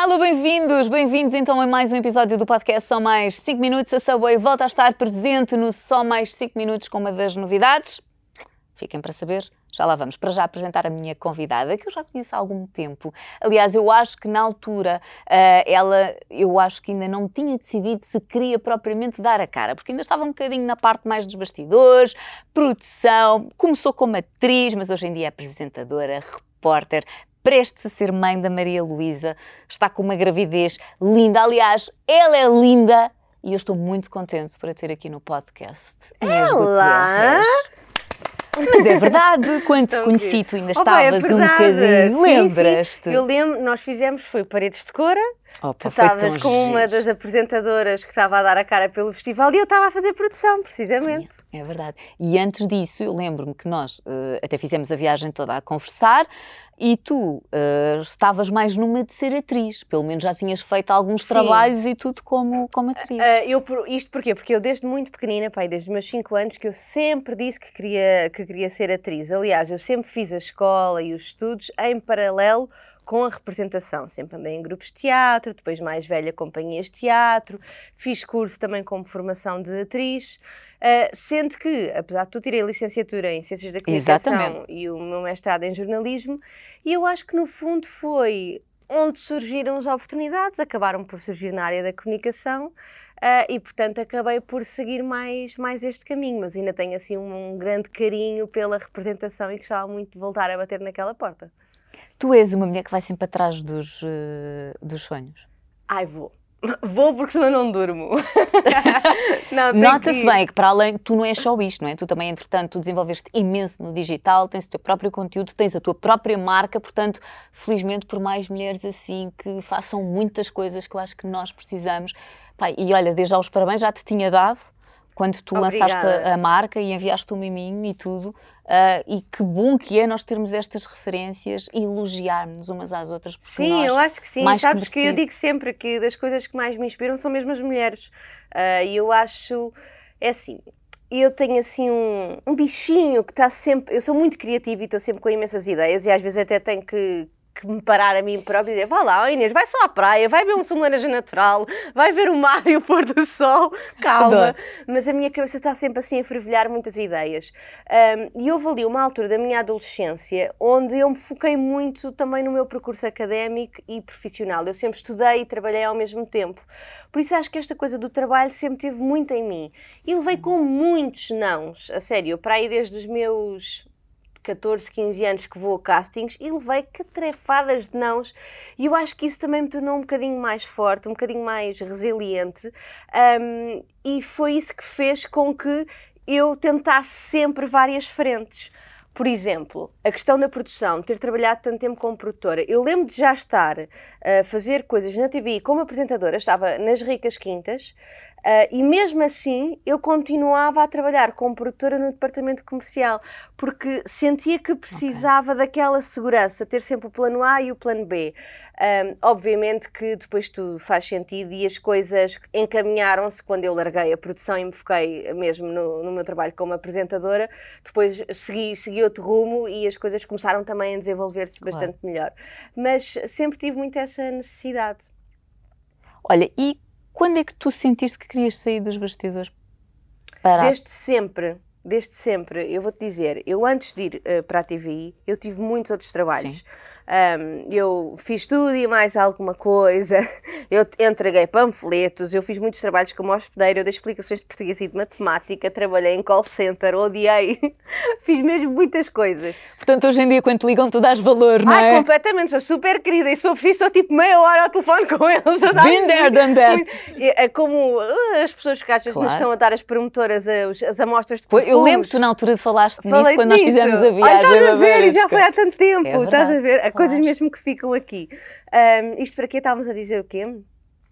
Alô, bem-vindos, bem-vindos então a mais um episódio do podcast Só Mais 5 Minutos. A Subway volta a estar presente no Só Mais 5 Minutos com uma das novidades. Fiquem para saber, já lá vamos. Para já apresentar a minha convidada, que eu já conheço há algum tempo. Aliás, eu acho que na altura uh, ela, eu acho que ainda não tinha decidido se queria propriamente dar a cara, porque ainda estava um bocadinho na parte mais dos bastidores, produção, começou como atriz, mas hoje em dia é apresentadora, repórter, prestes a ser mãe da Maria Luísa, está com uma gravidez linda. Aliás, ela é linda e eu estou muito contente por a ter aqui no podcast. Ela? Mas é verdade, quando te conheci, tu ainda estavas é um bocadinho, lembras-te? Eu lembro, nós fizemos, foi Paredes de Cora, Opa, tu estavas como uma das apresentadoras que estava a dar a cara pelo festival e eu estava a fazer produção, precisamente. É, é verdade. E antes disso, eu lembro-me que nós uh, até fizemos a viagem toda a conversar e tu uh, estavas mais numa de ser atriz, pelo menos já tinhas feito alguns Sim. trabalhos e tudo como, como atriz. Uh, eu, isto porquê? Porque eu desde muito pequenina, pai, desde os meus 5 anos, que eu sempre disse que queria, que queria ser atriz. Aliás, eu sempre fiz a escola e os estudos em paralelo com a representação. Sempre andei em grupos de teatro, depois mais velha companhias de teatro, fiz curso também como formação de atriz, uh, sendo que, apesar de tu tirei licenciatura em Ciências da Comunicação Exatamente. e o meu mestrado em Jornalismo, e eu acho que no fundo foi onde surgiram as oportunidades, acabaram por surgir na área da comunicação, Uh, e portanto acabei por seguir mais, mais este caminho, mas ainda tenho assim um, um grande carinho pela representação e gostava muito de voltar a bater naquela porta. Tu és uma mulher que vai sempre atrás dos, uh, dos sonhos. Ai, vou. Vou porque senão não durmo. Nota-se que... bem que para além, tu não és só isto, não é? Tu também, entretanto, tu desenvolveste imenso no digital, tens o teu próprio conteúdo, tens a tua própria marca, portanto, felizmente por mais mulheres assim que façam muitas coisas que eu acho que nós precisamos. Pai, e olha, desde já os parabéns já te tinha dado quando tu Obrigada. lançaste a marca e enviaste o miminho e tudo. Uh, e que bom que é nós termos estas referências e elogiarmos umas às outras. Sim, eu acho que sim. Sabes que, que eu digo sempre que das coisas que mais me inspiram são mesmo as mulheres. Uh, e eu acho, é assim, eu tenho assim um, um bichinho que está sempre. Eu sou muito criativa e estou sempre com imensas ideias e às vezes até tenho que, que me parar a mim próprio e dizer: vá lá, Inês, vai só à praia, vai ver um sumo laranja natural, vai ver o mar e o pôr do sol, calma. Mas a minha cabeça está sempre assim a fervilhar muitas ideias. Um, e houve ali uma altura da minha adolescência onde eu me foquei muito também no meu percurso académico e profissional. Eu sempre estudei e trabalhei ao mesmo tempo. Por isso acho que esta coisa do trabalho sempre teve muito em mim. E levei com muitos nãos, a sério, para aí desde os meus 14, 15 anos que vou a castings e levei catrefadas de nãos e eu acho que isso também me tornou um bocadinho mais forte, um bocadinho mais resiliente um, e foi isso que fez com que eu tentasse sempre várias frentes. Por exemplo, a questão da produção, ter trabalhado tanto tempo como produtora. Eu lembro de já estar a fazer coisas na TV como apresentadora, estava nas Ricas Quintas, Uh, e mesmo assim, eu continuava a trabalhar como produtora no departamento comercial, porque sentia que precisava okay. daquela segurança, ter sempre o plano A e o plano B. Um, obviamente que depois tudo faz sentido e as coisas encaminharam-se quando eu larguei a produção e me foquei mesmo no, no meu trabalho como apresentadora. Depois segui, segui outro rumo e as coisas começaram também a desenvolver-se claro. bastante melhor. Mas sempre tive muito essa necessidade. Olha, e quando é que tu sentiste que querias sair dos bastidores? Para... Desde sempre, desde sempre. Eu vou-te dizer, eu antes de ir uh, para a TVI, eu tive muitos outros trabalhos. Sim. Um, eu fiz tudo e mais alguma coisa. Eu entreguei panfletos, eu fiz muitos trabalhos como hospedeiro, eu dei explicações de português e de matemática, trabalhei em call center, odiei. fiz mesmo muitas coisas. Portanto, hoje em dia, quando te ligam, tu dás valor, não Ai, é? completamente, sou super querida e se for preciso, estou tipo meia hora ao telefone com eles. A dar Been there, done that. É como uh, as pessoas que às vezes claro. nos estão a dar as promotoras as, as amostras de perfumes. Eu lembro que tu na altura falaste Falei nisso quando nisso. nós fizemos a viagem. Ai, estás a ver, e já foi há tanto tempo, é estás a ver? Coisas mesmo que ficam aqui. Um, isto para quê? Estávamos a dizer o quê?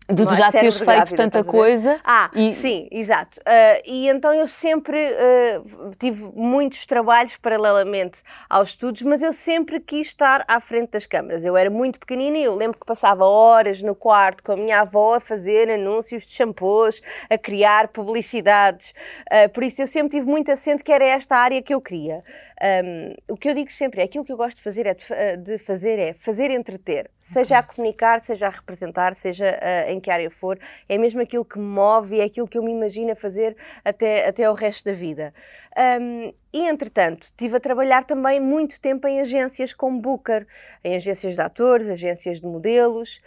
De tu já teres feito grávida, tanta coisa. Ah, e... sim, exato. Uh, e então eu sempre uh, tive muitos trabalhos paralelamente aos estudos, mas eu sempre quis estar à frente das câmaras. Eu era muito pequenina e eu lembro que passava horas no quarto com a minha avó a fazer anúncios de shampoos, a criar publicidades. Uh, por isso eu sempre tive muito assento que era esta área que eu queria. Um, o que eu digo sempre é aquilo que eu gosto de fazer, é de, eh, de fazer é fazer entreter, seja a comunicar, seja a representar, seja uh, em que área for, é mesmo aquilo que me move e é aquilo que eu me imagino fazer até, até o resto da vida. Um, e, entretanto, estive a trabalhar também muito tempo em agências como Booker, em agências de atores, agências de modelos,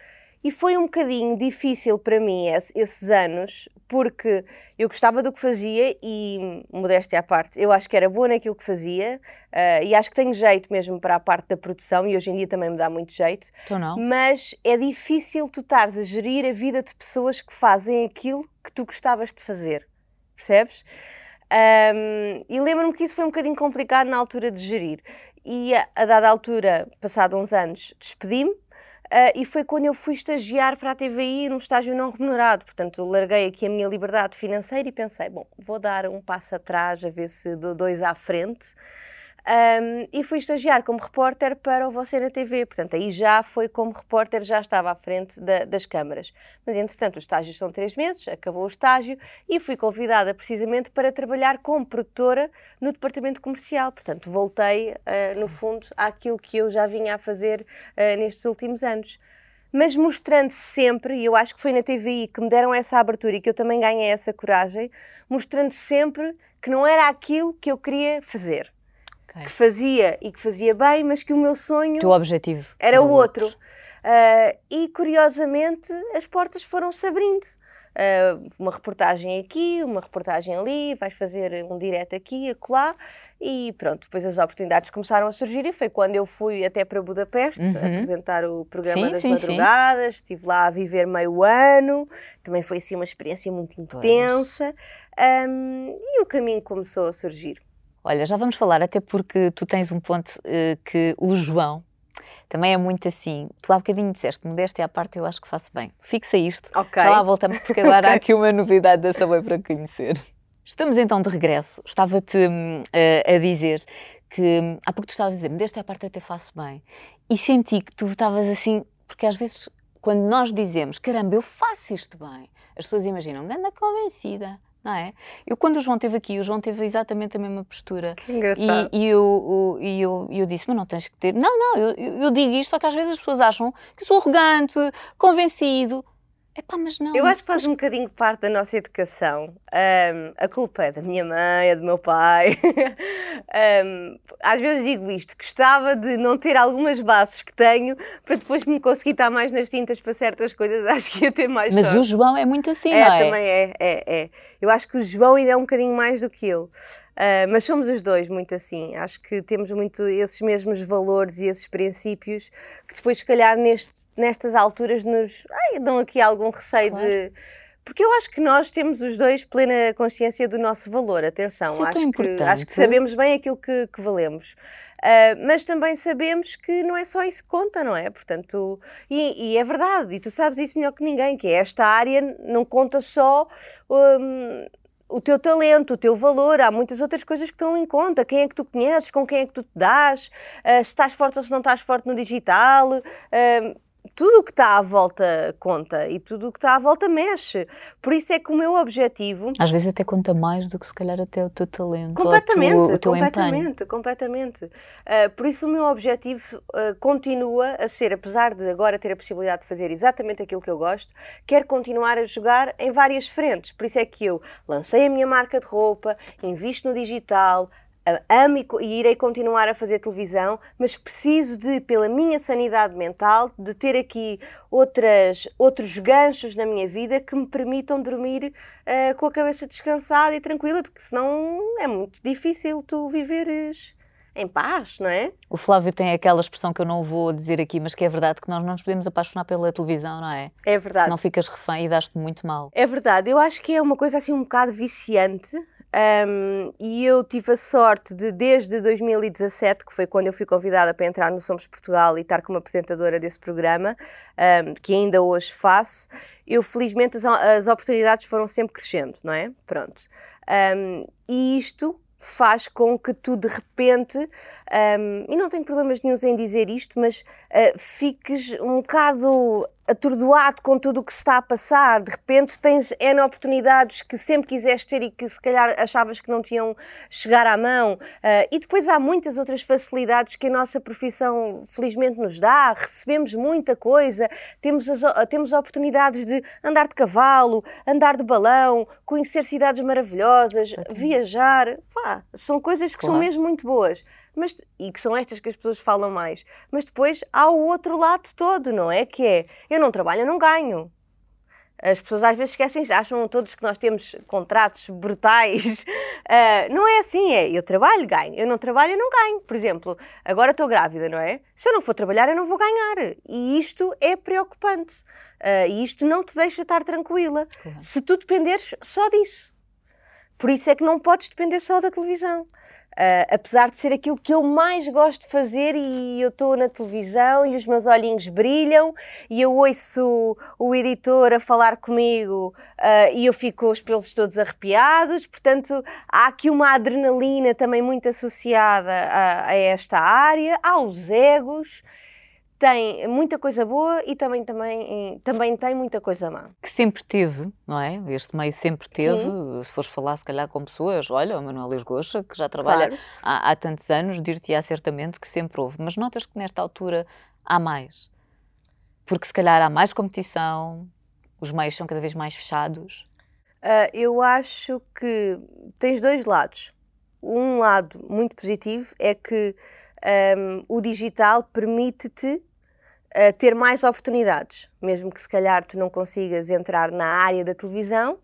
e foi um bocadinho difícil para mim esses anos, porque eu gostava do que fazia e, modéstia à parte, eu acho que era boa naquilo que fazia uh, e acho que tenho jeito mesmo para a parte da produção e hoje em dia também me dá muito jeito. Tu não? Mas é difícil tu estares a gerir a vida de pessoas que fazem aquilo que tu gostavas de fazer, percebes? Um, e lembro-me que isso foi um bocadinho complicado na altura de gerir. E a, a dada altura, passado uns anos, despedi-me Uh, e foi quando eu fui estagiar para a TVI num estágio não remunerado. Portanto, larguei aqui a minha liberdade financeira e pensei, bom, vou dar um passo atrás, a ver se dou dois à frente. Um, e fui estagiar como repórter para o Você na TV. Portanto, aí já foi como repórter, já estava à frente da, das câmaras. Mas, entretanto, os estágios são três meses, acabou o estágio e fui convidada precisamente para trabalhar como produtora no departamento comercial. Portanto, voltei, uh, no fundo, àquilo que eu já vinha a fazer uh, nestes últimos anos mas mostrando sempre, e eu acho que foi na TVI que me deram essa abertura e que eu também ganhei essa coragem, mostrando sempre que não era aquilo que eu queria fazer okay. que fazia e que fazia bem, mas que o meu sonho. O objetivo era o outro. outro. Uh, e curiosamente as portas foram-se abrindo. Uh, uma reportagem aqui, uma reportagem ali, vais fazer um direto aqui, acolá, e pronto, depois as oportunidades começaram a surgir e foi quando eu fui até para Budapeste uhum. apresentar o programa sim, das sim, madrugadas, sim. estive lá a viver meio ano, também foi assim uma experiência muito intensa, um, e o caminho começou a surgir. Olha, já vamos falar, até porque tu tens um ponto uh, que o João também é muito assim. Tu há bocadinho disseste, modéstia à parte, eu acho que faço bem. Fixa isto. Ok. Já lá voltamos, porque agora okay. há aqui uma novidade da Subway para conhecer. Estamos então de regresso. Estava-te uh, a dizer que há pouco tu estavas a dizer, modéstia à parte, eu até faço bem. E senti que tu estavas assim, porque às vezes quando nós dizemos, caramba, eu faço isto bem, as pessoas imaginam, anda convencida não é? Eu, quando o João esteve aqui, o João teve exatamente a mesma postura. Que engraçado. E, e eu, e eu, eu disse, mas não tens que ter. Não, não, eu, eu digo isto, só que às vezes as pessoas acham que eu sou arrogante, convencido. Epá, mas não. Eu acho que faz um bocadinho parte da nossa educação. Um, a culpa é da minha mãe, é do meu pai. um, às vezes digo isto, gostava de não ter algumas bases que tenho para depois me conseguir estar mais nas tintas para certas coisas. Acho que ia ter mais Mas sorte. o João é muito assim, é, não é? também é, é, é. Eu acho que o João ainda é um bocadinho mais do que eu. Uh, mas somos os dois muito assim. Acho que temos muito esses mesmos valores e esses princípios que depois, se calhar, neste, nestas alturas, nos ai, dão aqui algum receio claro. de. Porque eu acho que nós temos os dois plena consciência do nosso valor. Atenção, Isso é acho, que, acho que sabemos bem aquilo que, que valemos. Uh, mas também sabemos que não é só isso que conta, não é? Portanto, e, e, é verdade, e tu sabes isso melhor que ninguém, que esta área não conta só um, o teu talento, o teu valor, há muitas outras coisas que estão em conta. Quem é que tu conheces, com quem é que tu te dás, uh, se estás forte ou se não estás forte no digital. Uh, tudo o que está à volta conta e tudo o que está à volta mexe. Por isso é que o meu objetivo. Às vezes até conta mais do que se calhar até o teu talento. Completamente, o teu, o teu completamente, empenho. completamente. Uh, por isso o meu objetivo uh, continua a ser, apesar de agora ter a possibilidade de fazer exatamente aquilo que eu gosto, quero continuar a jogar em várias frentes. Por isso é que eu lancei a minha marca de roupa, invisto no digital, amo e, irei continuar a fazer televisão, mas preciso de, pela minha sanidade mental, de ter aqui outras, outros ganchos na minha vida que me permitam dormir uh, com a cabeça descansada e tranquila, porque senão é muito difícil tu viveres em paz, não é? O Flávio tem aquela expressão que eu não vou dizer aqui, mas que é verdade, que nós não nos podemos apaixonar pela televisão, não é? É verdade. Senão ficas refém e dás-te muito mal. É verdade. Eu acho que é uma coisa assim um bocado viciante um, e eu tive a sorte de, desde 2017, que foi quando eu fui convidada para entrar no Somos Portugal e estar como apresentadora desse programa, um, que ainda hoje faço, eu felizmente as, as, oportunidades foram sempre crescendo, não é? Pronto. Um, e isto faz com que tu de repente, um, e não tenho problemas nenhums em dizer isto, mas uh, fiques um bocado atordoado com tudo o que se está a passar, de repente tens N oportunidades que sempre quiseste ter e que se calhar achavas que não tinham chegar à mão. Uh, e depois há muitas outras facilidades que a nossa profissão felizmente nos dá, recebemos muita coisa, temos, as, temos oportunidades de andar de cavalo, andar de balão, conhecer cidades maravilhosas, viajar. Pá, são coisas que claro. são mesmo muito boas mas, e que são estas que as pessoas falam mais. Mas depois há o outro lado todo, não é? Que é, eu não trabalho, eu não ganho. As pessoas às vezes esquecem, acham todos que nós temos contratos brutais. Uh, não é assim, é eu trabalho, ganho. Eu não trabalho, eu não ganho. Por exemplo, agora estou grávida, não é? Se eu não for trabalhar, eu não vou ganhar. E isto é preocupante. Uh, e isto não te deixa estar tranquila. Se tu dependeres só disso. Por isso é que não podes depender só da televisão. Uh, apesar de ser aquilo que eu mais gosto de fazer e eu estou na televisão e os meus olhinhos brilham e eu ouço o editor a falar comigo uh, e eu fico os pelos todos arrepiados, portanto há aqui uma adrenalina também muito associada a, a esta área, aos egos tem muita coisa boa e também, também, também tem muita coisa má. Que sempre teve, não é? Este meio sempre teve, Sim. se fores falar se calhar com pessoas, olha, o Manuel Lisgocha, que já trabalha claro. há, há, tantos anos, dir-te-á certamente que sempre houve. Mas notas que nesta altura há mais? Porque se calhar há mais competição, os meios são cada vez mais fechados? Uh, eu acho que tens dois lados. Um lado muito positivo é que um, o digital permite-te a ter mais oportunidades. Mesmo que se calhar tu não consigas entrar na área da televisão,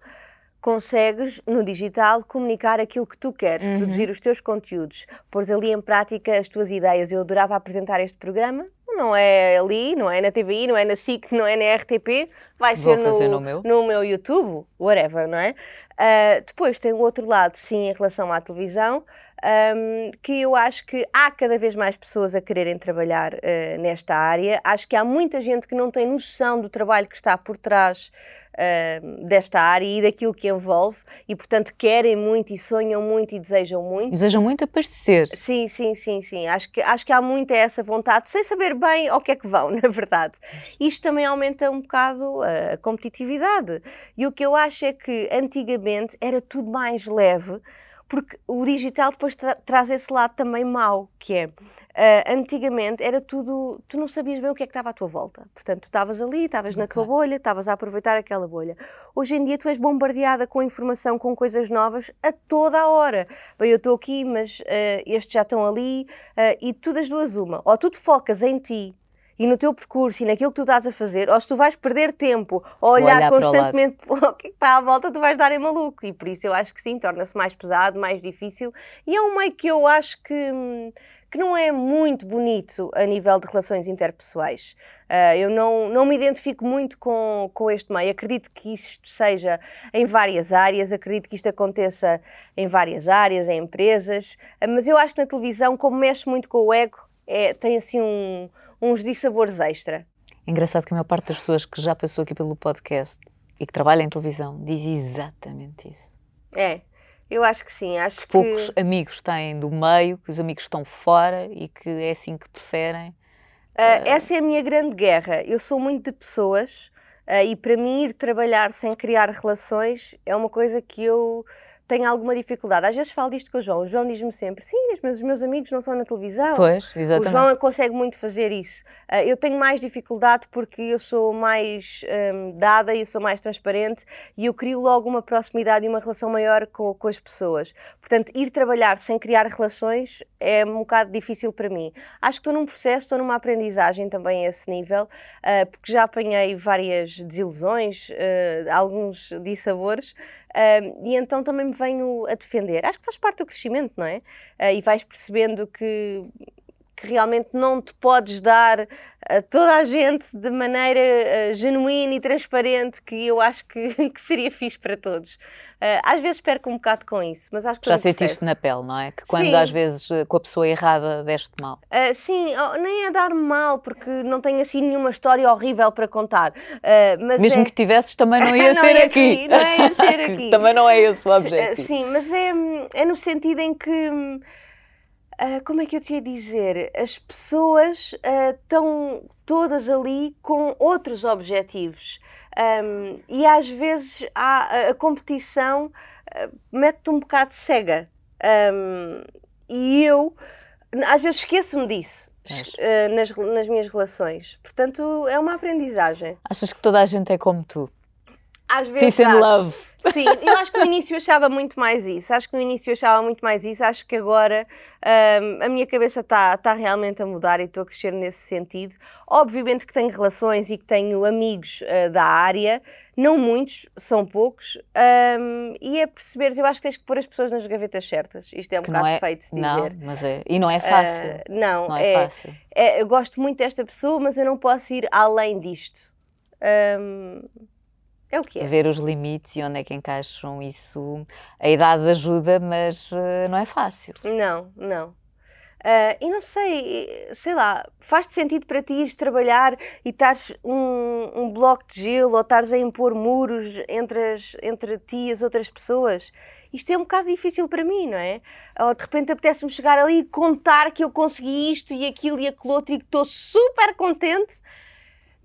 consegues no digital comunicar aquilo que tu queres, uhum. produzir os teus conteúdos, pôres ali em prática as tuas ideias. Eu adorava apresentar este programa, não é ali, não é na TVI, não é na SIC, não é na RTP, vai Vou ser no, no, meu. no meu YouTube, whatever, não é? Uh, depois tem o outro lado, sim, em relação à televisão, um, que eu acho que há cada vez mais pessoas a quererem trabalhar uh, nesta área. Acho que há muita gente que não tem noção do trabalho que está por trás uh, desta área e daquilo que envolve e, portanto, querem muito e sonham muito e desejam muito. Desejam muito aparecer. Sim, sim, sim, sim. Acho que, acho que há muita essa vontade, sem saber bem ao que é que vão, na verdade. Isto também aumenta um bocado a competitividade. E o que eu acho é que antigamente era tudo mais leve porque o digital depois tra traz esse lado também mau, que é, uh, antigamente era tudo, tu não sabias bem o que é que estava à tua volta. Portanto, tu estavas ali, estavas okay. na tua bolha, estavas a aproveitar aquela bolha. Hoje em dia tu és bombardeada com informação, com coisas novas a toda a hora. Bem, eu estou aqui, mas uh, estes já estão ali, uh, e tu das duas uma. Ou tu te focas em ti, e no teu percurso e naquilo que tu estás a fazer, ou se tu vais perder tempo a olhar, olhar constantemente para o que está à volta, tu vais dar em maluco. E por isso eu acho que sim, torna-se mais pesado, mais difícil. E é um meio que eu acho que, que não é muito bonito a nível de relações interpessoais. Uh, eu não, não me identifico muito com, com este meio. Acredito que isto seja em várias áreas, acredito que isto aconteça em várias áreas, em empresas, uh, mas eu acho que na televisão, como mexe muito com o ego, é, tem assim um uns dissabores extra. Engraçado que a maior parte das pessoas que já passou aqui pelo podcast e que trabalha em televisão diz exatamente isso. É, eu acho que sim. Acho Poucos que... amigos têm do meio, que os amigos estão fora e que é assim que preferem. Uh, essa é a minha grande guerra. Eu sou muito de pessoas uh, e para mim ir trabalhar sem criar relações é uma coisa que eu tenho alguma dificuldade. Às vezes falo disto com o João. O João diz-me sempre: sim, meus, os meus amigos não são na televisão. Pois, exatamente. O João consegue muito fazer isso. Uh, eu tenho mais dificuldade porque eu sou mais um, dada e sou mais transparente e eu crio logo uma proximidade e uma relação maior com, com as pessoas. Portanto, ir trabalhar sem criar relações é um bocado difícil para mim. Acho que estou num processo, estou numa aprendizagem também a esse nível, uh, porque já apanhei várias desilusões, uh, alguns dissabores. E então também me venho a defender. Acho que faz parte do crescimento, não é? Uh, e vais percebendo que, que realmente não te podes dar a toda a gente de maneira uh, genuína e transparente, que eu acho que, que seria fixe para todos. Uh, às vezes perco um bocado com isso, mas acho que Já sentiste na pele, não é? Que quando sim. às vezes eh, com a pessoa errada deste mal. Uh, sim, oh, nem é dar mal, porque não tenho assim nenhuma história horrível para contar. Mas Mesmo é... que tivesses, também não ia não ser ia aqui. aqui. Não ia ser aqui. também não é esse o objetivo. Sim, mas é, é no sentido em que Uh, como é que eu te ia dizer? As pessoas uh, estão todas ali com outros objetivos. Um, e às vezes há, a competição uh, mete-te um bocado cega. Um, e eu, às vezes, esqueço-me disso. Uh, nas, nas minhas relações. Portanto, é uma aprendizagem. Achas que toda a gente é como tu? Às vezes. Peace and love. Sim, eu acho que no início eu achava muito mais isso. Acho que no início eu achava muito mais isso. Acho que agora um, a minha cabeça está tá realmente a mudar e estou a crescer nesse sentido. Obviamente que tenho relações e que tenho amigos uh, da área, não muitos, são poucos. Um, e é perceber, eu acho que tens que pôr as pessoas nas gavetas certas. Isto é um que bocado é, feito de não, dizer. Mas é, e não é fácil. Uh, não, não é, é, fácil. É, eu gosto muito desta pessoa, mas eu não posso ir além disto. Um, é o que é. Ver os limites e onde é que encaixam isso. A idade ajuda, mas uh, não é fácil. Não, não. Uh, e não sei, sei lá, faz-te sentido para ti ires trabalhar e estares um, um bloco de gelo ou estares a impor muros entre, as, entre ti e as outras pessoas? Isto é um bocado difícil para mim, não é? Ou de repente apetece-me chegar ali e contar que eu consegui isto e aquilo e aquilo outro e que estou super contente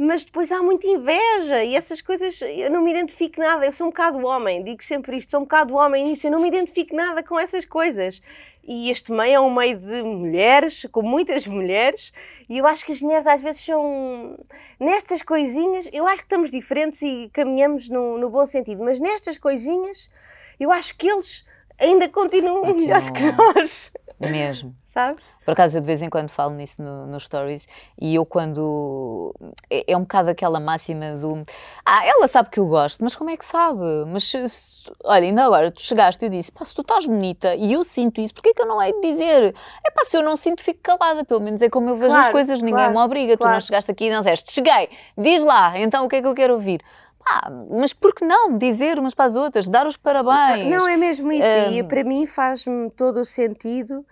mas depois há muita inveja e essas coisas eu não me identifico nada. Eu sou um bocado homem, digo sempre isto, sou um bocado homem nisso, eu não me identifico nada com essas coisas. E este meio é um meio de mulheres, com muitas mulheres, e eu acho que as mulheres às vezes são. Nestas coisinhas, eu acho que estamos diferentes e caminhamos no, no bom sentido, mas nestas coisinhas, eu acho que eles ainda continuam Aqui melhores que nós. Mesmo. Sabes? Por acaso, eu de vez em quando falo nisso nos no stories e eu, quando. É, é, um bocado aquela máxima do. Ah, ela sabe que eu gosto, mas como é que sabe? Mas se, se, olha, ainda agora tu chegaste e disse: pá, se tu estás bonita e eu sinto isso, porquê que eu não hei de dizer? É pá, se eu não sinto, fico calada. Pelo menos é como eu vejo claro, as coisas, ninguém claro, me obriga. Claro. Tu não chegaste aqui e não disseste: cheguei, diz lá, então o que é que eu quero ouvir? Ah, mas por que não dizer umas para as outras, dar os parabéns? Não, é mesmo isso. Um... E para mim faz-me todo o sentido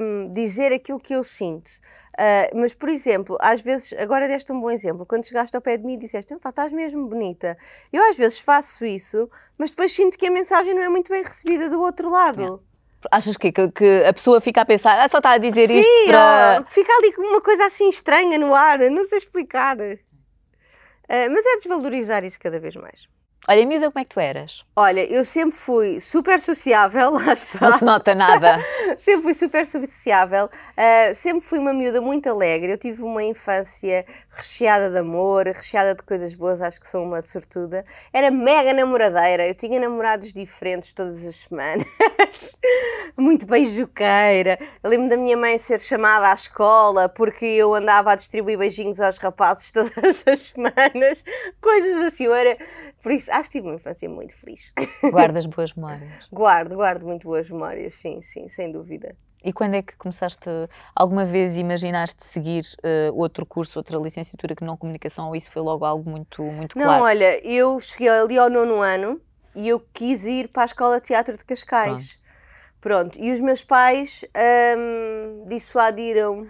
um, dizer aquilo que eu sinto. Uh, mas, por exemplo, às vezes, agora deste um bom exemplo, quando chegaste ao pé de mim e disseste, estás mesmo bonita. Eu às vezes faço isso, mas depois sinto que a mensagem não é muito bem recebida do outro lado. Achas que, que, que, a pessoa fica a pensar, ah, só está a dizer Sim, isto para... fica ali com uma coisa assim estranha no ar, não sei explicar. Uh, mas é desvalorizar isso cada vez mais. Olha, miúda, como é que tu eras? Olha, eu sempre fui super sociável, lá está. Não se nota nada. sempre fui super sociável, uh, sempre fui uma miúda muito alegre. Eu tive uma infância recheada de amor, recheada de coisas boas, acho que sou uma sortuda. Era mega namoradeira, eu tinha namorados diferentes todas as semanas. muito beijoqueira. lembro da minha mãe ser chamada à escola porque eu andava a distribuir beijinhos aos rapazes todas as semanas. Coisas assim, eu era por isso, acho que tive uma infância muito feliz. Guardas boas memórias? guardo, guardo muito boas memórias, sim, sim, sem dúvida. E quando é que começaste, alguma vez imaginaste seguir uh, outro curso, outra licenciatura que não comunicação, ou isso foi logo algo muito, muito claro? Não, olha, eu cheguei ali ao nono ano e eu quis ir para a Escola de Teatro de Cascais. Pronto, Pronto. e os meus pais um, dissuadiram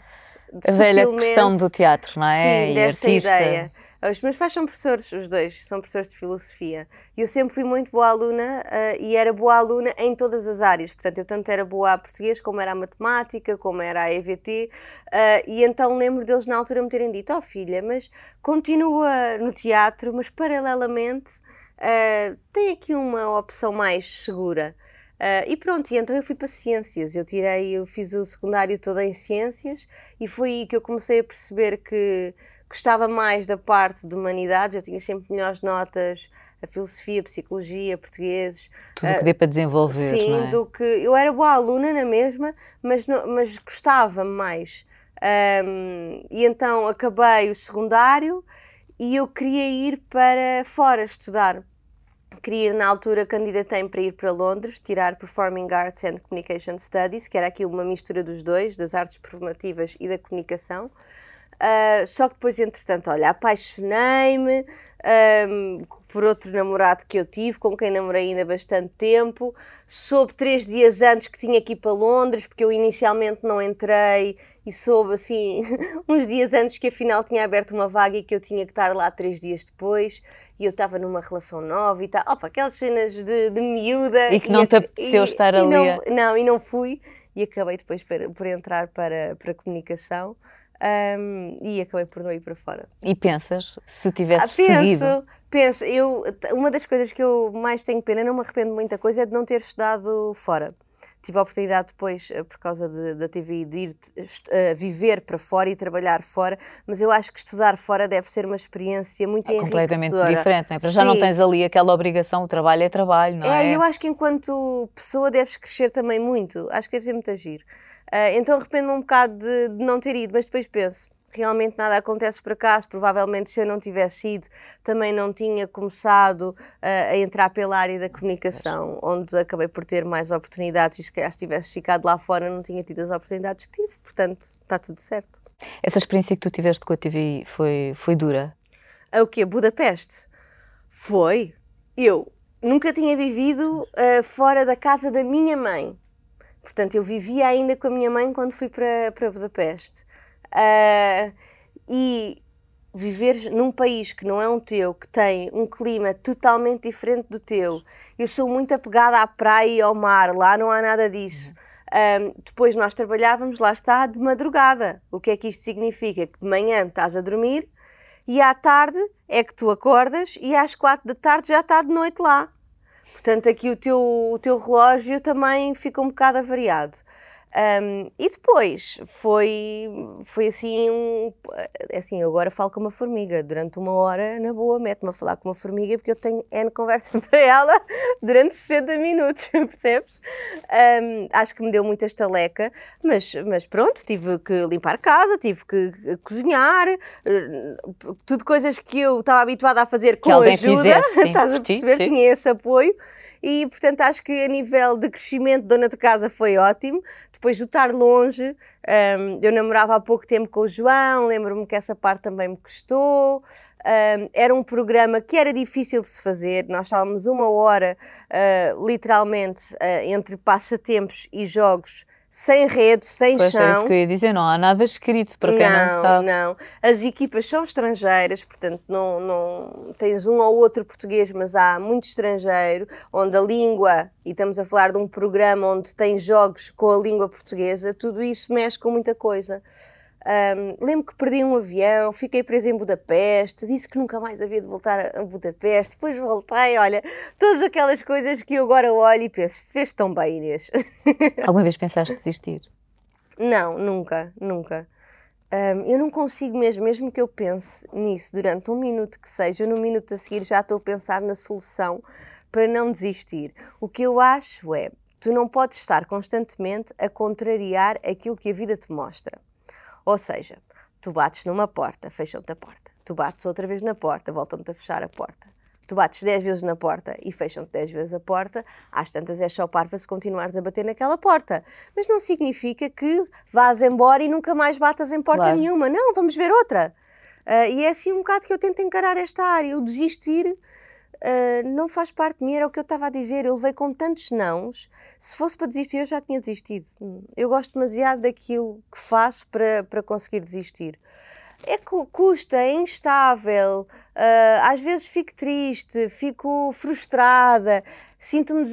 a velha questão do teatro, não é? Sim, e dessa artista. ideia. Os meus pais são professores, os dois, são professores de filosofia. E eu sempre fui muito boa aluna uh, e era boa aluna em todas as áreas. Portanto, eu tanto era boa a português, como era a matemática, como era a EVT. Uh, eh, e então lembro deles na altura me terem dito: Ó oh, filha, mas continua no teatro, mas paralelamente uh, tem aqui uma opção mais segura. Uh, e pronto, e então eu fui para ciências. Eu tirei, eu fiz o secundário todo em ciências e foi aí que eu comecei a perceber que gostava mais da parte de humanidades, eu tinha sempre melhores notas, a filosofia, a psicologia, portugueses. Tudo uh, que dê para desenvolver. Sim, é? do que. Eu era boa aluna na mesma, mas, mas gostava mais. Um, e então acabei o secundário e eu queria ir para fora estudar. Queria ir, na altura, candidatei para ir para Londres, tirar Performing Arts and Communication Studies, que era aqui uma mistura dos dois, das artes performativas e da comunicação. Uh, só que depois, entretanto, olha, apaixonei-me um, por outro namorado que eu tive, com quem namorei ainda bastante tempo. Soube três dias antes que tinha que ir para Londres, porque eu inicialmente não entrei, e soube assim, uns dias antes que afinal tinha aberto uma vaga e que eu tinha que estar lá três dias depois. E eu estava numa relação nova e tal. Opa, aquelas cenas de, de miúda. E que não e, te apeteceu e, estar e ali. Não, não, e não fui e acabei depois por, por entrar para, para a comunicação. Um, e acabei por não ir para fora. E pensas, se tivesses ah, penso, seguido? Penso, eu, uma das coisas que eu mais tenho pena, não me arrependo de muita coisa, é de não ter estudado fora tive a oportunidade depois, eh, por causa da TV, de ir uh, viver para fora e trabalhar fora, mas eu acho que estudar fora deve ser uma experiência muito é completamente diferente, não é? Para já não tens ali aquela obrigação, o trabalho é trabalho, não é? É, eu acho que enquanto pessoa deves crescer também muito, acho que deve ser muito agir. Uh, então arrependo-me um bocado de, de não ter ido, mas depois penso, realmente nada acontece por acaso. Provavelmente, se eu não tivesse ido, também não tinha começado uh, a entrar pela área da comunicação, onde acabei por ter mais oportunidades. E se calhar, se tivesse ficado lá fora, não tinha tido as oportunidades que tive. Portanto, está tudo certo. Essa experiência que tu tiveste com a TV foi, foi dura? A o quê? Budapeste? Foi. Eu nunca tinha vivido uh, fora da casa da minha mãe. Portanto, eu vivia ainda com a minha mãe quando fui para, para Budapeste. Uh, e viveres num país que não é um teu, que tem um clima totalmente diferente do teu. Eu sou muito apegada à praia e ao mar, lá não há nada disso. Um, depois nós trabalhávamos, lá está, de madrugada. O que é que isto significa? Que de manhã estás a dormir e à tarde é que tu acordas e às quatro da tarde já está de noite lá. Portanto, aqui o teu, o teu relógio também fica um bocado avariado. Um, e depois foi, foi assim, um, assim, eu agora falo com uma formiga, durante uma hora, na boa, mete-me a falar com uma formiga porque eu tenho N conversa para ela durante 60 minutos, percebes? Um, acho que me deu muita estaleca, mas, mas pronto, tive que limpar casa, tive que cozinhar, eh, tudo coisas que eu estava habituada a fazer com ajuda, fizesse, sim, estás a perceber, sim. tinha esse apoio e portanto acho que a nível de crescimento dona de casa foi ótimo. Depois de estar longe, um, eu namorava há pouco tempo com o João, lembro-me que essa parte também me custou. Um, era um programa que era difícil de se fazer, nós estávamos uma hora, uh, literalmente, uh, entre passatempos e jogos sem rede, sem pois chão. É isso que eu ia dizer, não há nada escrito para quem não, não sabe. Não, as equipas são estrangeiras, portanto não, não tens um ou outro português, mas há muito estrangeiro, onde a língua, e estamos a falar de um programa onde tem jogos com a língua portuguesa, tudo isso mexe com muita coisa. Um, lembro que perdi um avião, fiquei presa em Budapeste, disse que nunca mais havia de voltar a Budapeste, depois voltei, olha, todas aquelas coisas que eu agora olho e penso, fez tão bem, Inês. Alguma vez pensaste desistir? Não, nunca, nunca. Um, eu não consigo mesmo, mesmo que eu pense nisso durante um minuto que seja, no minuto a seguir já estou a pensar na solução para não desistir. O que eu acho é, tu não podes estar constantemente a contrariar aquilo que a vida te mostra. Ou seja, tu bates numa porta, fecham-te a porta. Tu bates outra vez na porta, voltam-te a fechar a porta. Tu bates 10 vezes na porta e fecham-te 10 vezes a porta, às tantas é só parva se continuares a bater naquela porta. Mas não significa que vás embora e nunca mais batas em porta claro. nenhuma. Não, vamos ver outra. Uh, e é assim um bocado que eu tento encarar esta área. O desistir uh, não faz parte de mim, era o que eu estava a dizer. Eu levei com tantos nãos. Se fosse para desistir, eu já tinha desistido. Eu gosto demasiado daquilo que faço para, para conseguir desistir. É custa, é instável, uh, às vezes fico triste, fico frustrada, sinto-me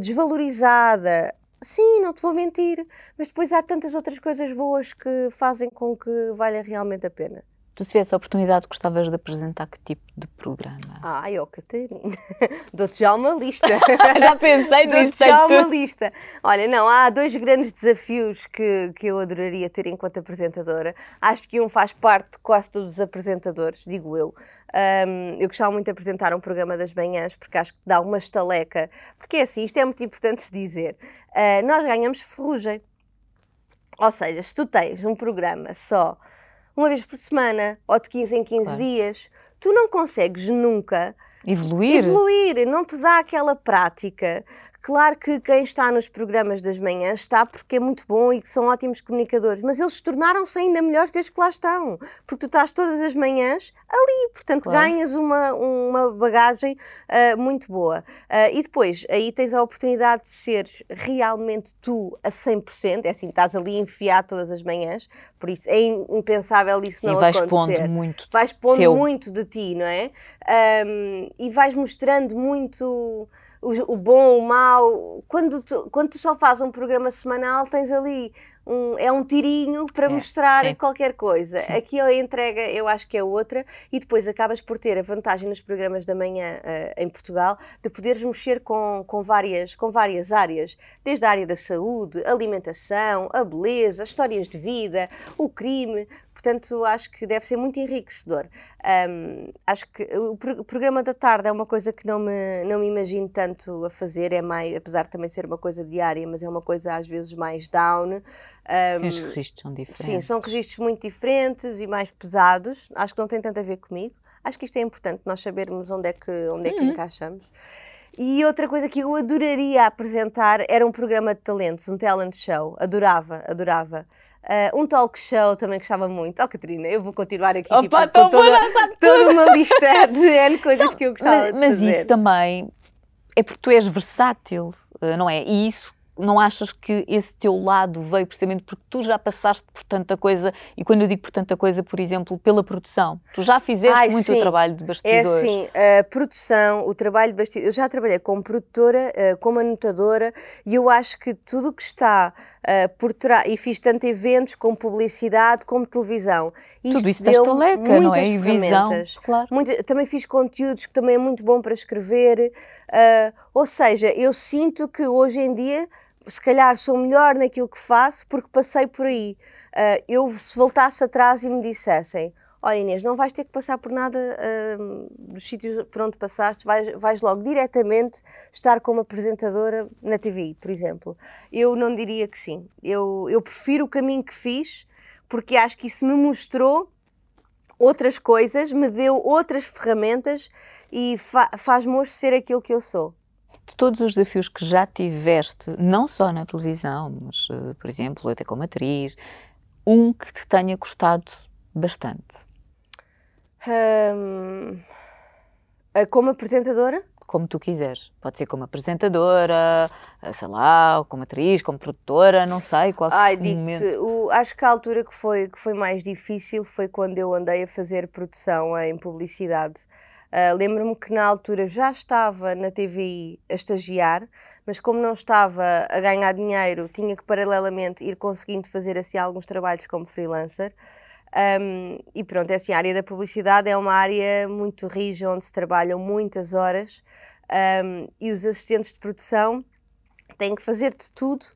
desvalorizada. Sim, não te vou mentir, mas depois há tantas outras coisas boas que fazem com que valha realmente a pena. Tu, se tivesse a oportunidade, gostavas de apresentar que tipo de programa? Ai, ó, oh, Catarina, dou-te já uma lista. já pensei nisso. Dou-te já uma lista. Olha, não, há dois grandes desafios que, que eu adoraria ter enquanto apresentadora. Acho que um faz parte de quase todos os apresentadores, digo eu. Um, eu gostava muito de apresentar um programa das manhãs, porque acho que dá uma estaleca. Porque é assim, isto é muito importante se dizer. Uh, nós ganhamos ferrugem. Ou seja, se tu tens um programa só uma vez por semana ou de 15 em 15 claro. dias, tu não consegues nunca evoluir. Evoluir, não te dá aquela prática Claro que quem está nos programas das manhãs está porque é muito bom e que são ótimos comunicadores, mas eles tornaram-se ainda melhores desde que lá estão, porque tu estás todas as manhãs ali, portanto claro. ganhas uma, uma bagagem uh, muito boa. Uh, e depois, aí tens a oportunidade de seres realmente tu a 100%, é assim, estás ali enfiado todas as manhãs, por isso é impensável isso Sim, não vais acontecer. Pondo muito vais pondo teu. muito de ti, não é? Um, e vais mostrando muito o, o bom, o mau. Quando tu, quando tu só fazes um programa semanal, tens ali um, é um tirinho para é, mostrar sim. qualquer coisa. Sim. Aqui a entrega eu acho que é outra e depois acabas por ter a vantagem nos programas da manhã uh, em Portugal de poderes mexer com, com, várias, com várias áreas, desde a área da saúde, alimentação, a beleza, histórias de vida, o crime, Portanto, acho que deve ser muito enriquecedor. Um, acho que o, pro, o, programa da tarde é uma coisa que não me, não me imagino tanto a fazer, é mais, apesar de também ser uma coisa diária, mas é uma coisa às vezes mais down. Um, sim, os registros são diferentes. Sim, são registros muito diferentes e mais pesados. Acho que não tem tanto a ver comigo. Acho que isto é importante, nós sabermos onde é que, onde é que uhum. encaixamos. E outra coisa que eu adoraria apresentar era um programa de talentos, um talent show. Adorava, adorava. Uh, um talk show também gostava muito. Oh, Catarina, eu vou continuar aqui Opa, tipo, então toda, toda uma lista de N coisas São, que eu gostava mas, de fazer. Mas isso também é porque tu és versátil, eh, não é? E isso não achas que esse teu lado veio precisamente porque tu já passaste por tanta coisa, e quando eu digo por tanta coisa, por exemplo, pela produção, tu já fizeste Ai, muito sim. o trabalho de bastidores. É sim, a produção, o trabalho de bastidores, eu já trabalhei como produtora, eh, como anotadora, e eu acho que tudo o que está uh, por trás, e fiz tanto eventos como publicidade, como televisão. Isto Tudo isso deu taleca, não é? E visão, claro. Muito, também fiz conteúdos que também é muito bom para escrever, uh, ou seja, eu sinto que hoje em dia se calhar sou melhor naquilo que faço porque passei por aí. Uh, eu, se voltasse atrás e me dissessem: Olha, Inês, não vais ter que passar por nada uh, dos sítios por onde passaste, vais, vais logo diretamente estar como apresentadora na TV, por exemplo. Eu não diria que sim. Eu, eu prefiro o caminho que fiz porque acho que isso me mostrou outras coisas, me deu outras ferramentas e fa faz-me hoje ser aquilo que eu sou de todos os desafios que já tiveste, não só na televisão, mas, uh, por exemplo, até como atriz, um que te tenha custado bastante? Um, como apresentadora? Como tu quiseres. Pode ser como apresentadora, eh, sei lá, como atriz, como produtora, não sei qual Ai, momento. acho que a altura que foi, que foi mais difícil foi quando eu andei a fazer produção em publicidade Uh, Lembro-me que na altura já estava na TVI a estagiar, mas como não estava a ganhar dinheiro, tinha que paralelamente ir conseguindo fazer assim alguns trabalhos como freelancer. Um, e pronto, é assim, a área da publicidade é uma área muito rija, onde se trabalham muitas horas um, e os assistentes de produção têm que fazer de tudo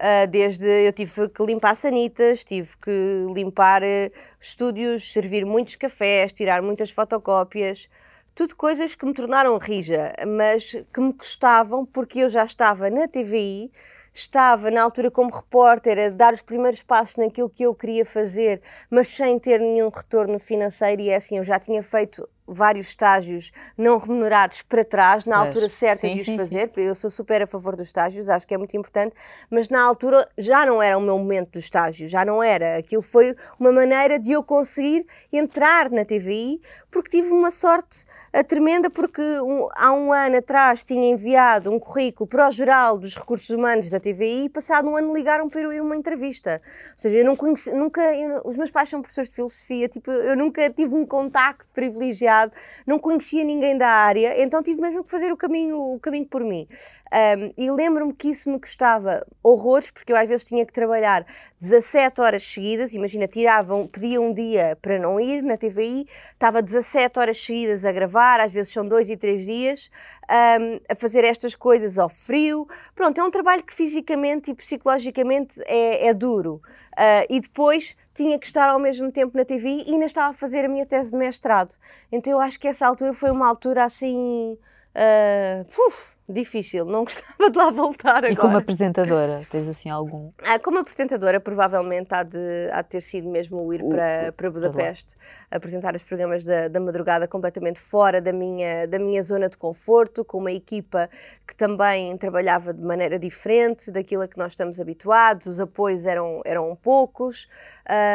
Uh, desde eu tive que limpar sanitas, tive que limpar uh, estúdios, servir muitos cafés, tirar muitas fotocópias, tudo coisas que me tornaram rija, mas que me custavam porque eu já estava na TVI, estava na altura como repórter a dar os primeiros passos naquilo que eu queria fazer, mas sem ter nenhum retorno financeiro e é assim, eu já tinha feito vários estágios não remunerados para trás, na altura certa sim, de os sim, fazer, sim. eu sou super a favor dos estágios, acho que é muito importante, mas na altura já não era o meu momento do estágio, já não era. Aquilo foi uma maneira de eu conseguir entrar na TVI, porque tive uma sorte a tremenda porque um, há um ano atrás tinha enviado um currículo para o geral dos recursos humanos da TVI e passado um ano ligaram para eu ir uma entrevista. Ou seja, eu não conheci, nunca, eu, os meus pais são professores de filosofia, tipo, eu nunca tive um contacto privilegiado, não conhecia ninguém da área, então tive mesmo que fazer o caminho, o caminho por mim. Um, e lembro-me que isso me custava horrores, porque eu às vezes tinha que trabalhar 17 horas seguidas. Imagina, tiravam, pedia um dia para não ir na TVI, estava 17 horas seguidas a gravar, às vezes são dois e três dias, um, a fazer estas coisas ao frio. Pronto, é um trabalho que fisicamente e psicologicamente é, é duro. Uh, e depois tinha que estar ao mesmo tempo na TV e ainda estava a fazer a minha tese de mestrado. Então eu acho que essa altura foi uma altura assim. Uh, uf, difícil, não gostava de lá voltar agora. E como apresentadora, tens assim algum? Ah, como apresentadora, provavelmente há de, há de ter sido mesmo o ir para, para Budapeste, apresentar os programas da, da madrugada completamente fora da minha, da minha zona de conforto, com uma equipa que também trabalhava de maneira diferente daquilo a que nós estamos habituados, os apoios eram, eram poucos,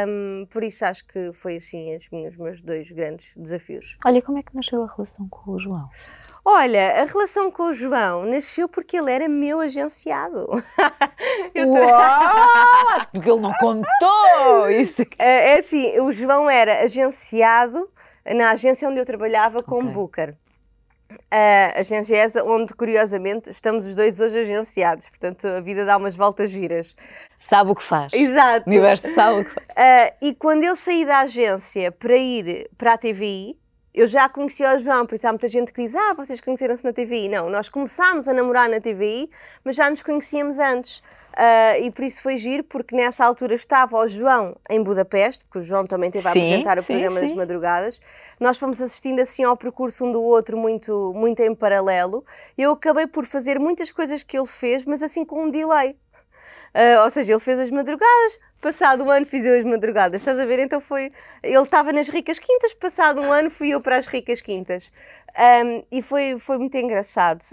um, por isso acho que foi assim os meus dois grandes desafios. Olha, como é que nasceu a relação com o João? Olha, a relação com o João nasceu porque ele era meu agenciado. Uau! Acho que ele não contou isso. É, é assim, o João era agenciado na agência onde eu trabalhava como okay. booker. a agência essa onde, curiosamente, estamos os dois hoje agenciados. Portanto, a vida dá umas voltas giras. Sabe o que faz. Exato. O universo sabe o que faz. Uh, e quando eu saí da agência para ir para a TVI, eu já conhecia o João, por isso há muita gente que diz: Ah, vocês conheceram-se na TVI. Não, nós começámos a namorar na TVI, mas já nos conhecíamos antes. Uh, e por isso foi giro, porque nessa altura estava o João em Budapeste, porque o João também teve a apresentar o sim, programa sim. das madrugadas. Nós fomos assistindo assim ao percurso um do outro, muito, muito em paralelo. Eu acabei por fazer muitas coisas que ele fez, mas assim com um delay. Uh, ou seja, ele fez as madrugadas, passado um ano fiz eu as madrugadas, estás a ver? Então foi. Ele estava nas ricas quintas, passado um ano fui eu para as ricas quintas. Um, e foi, foi muito engraçado.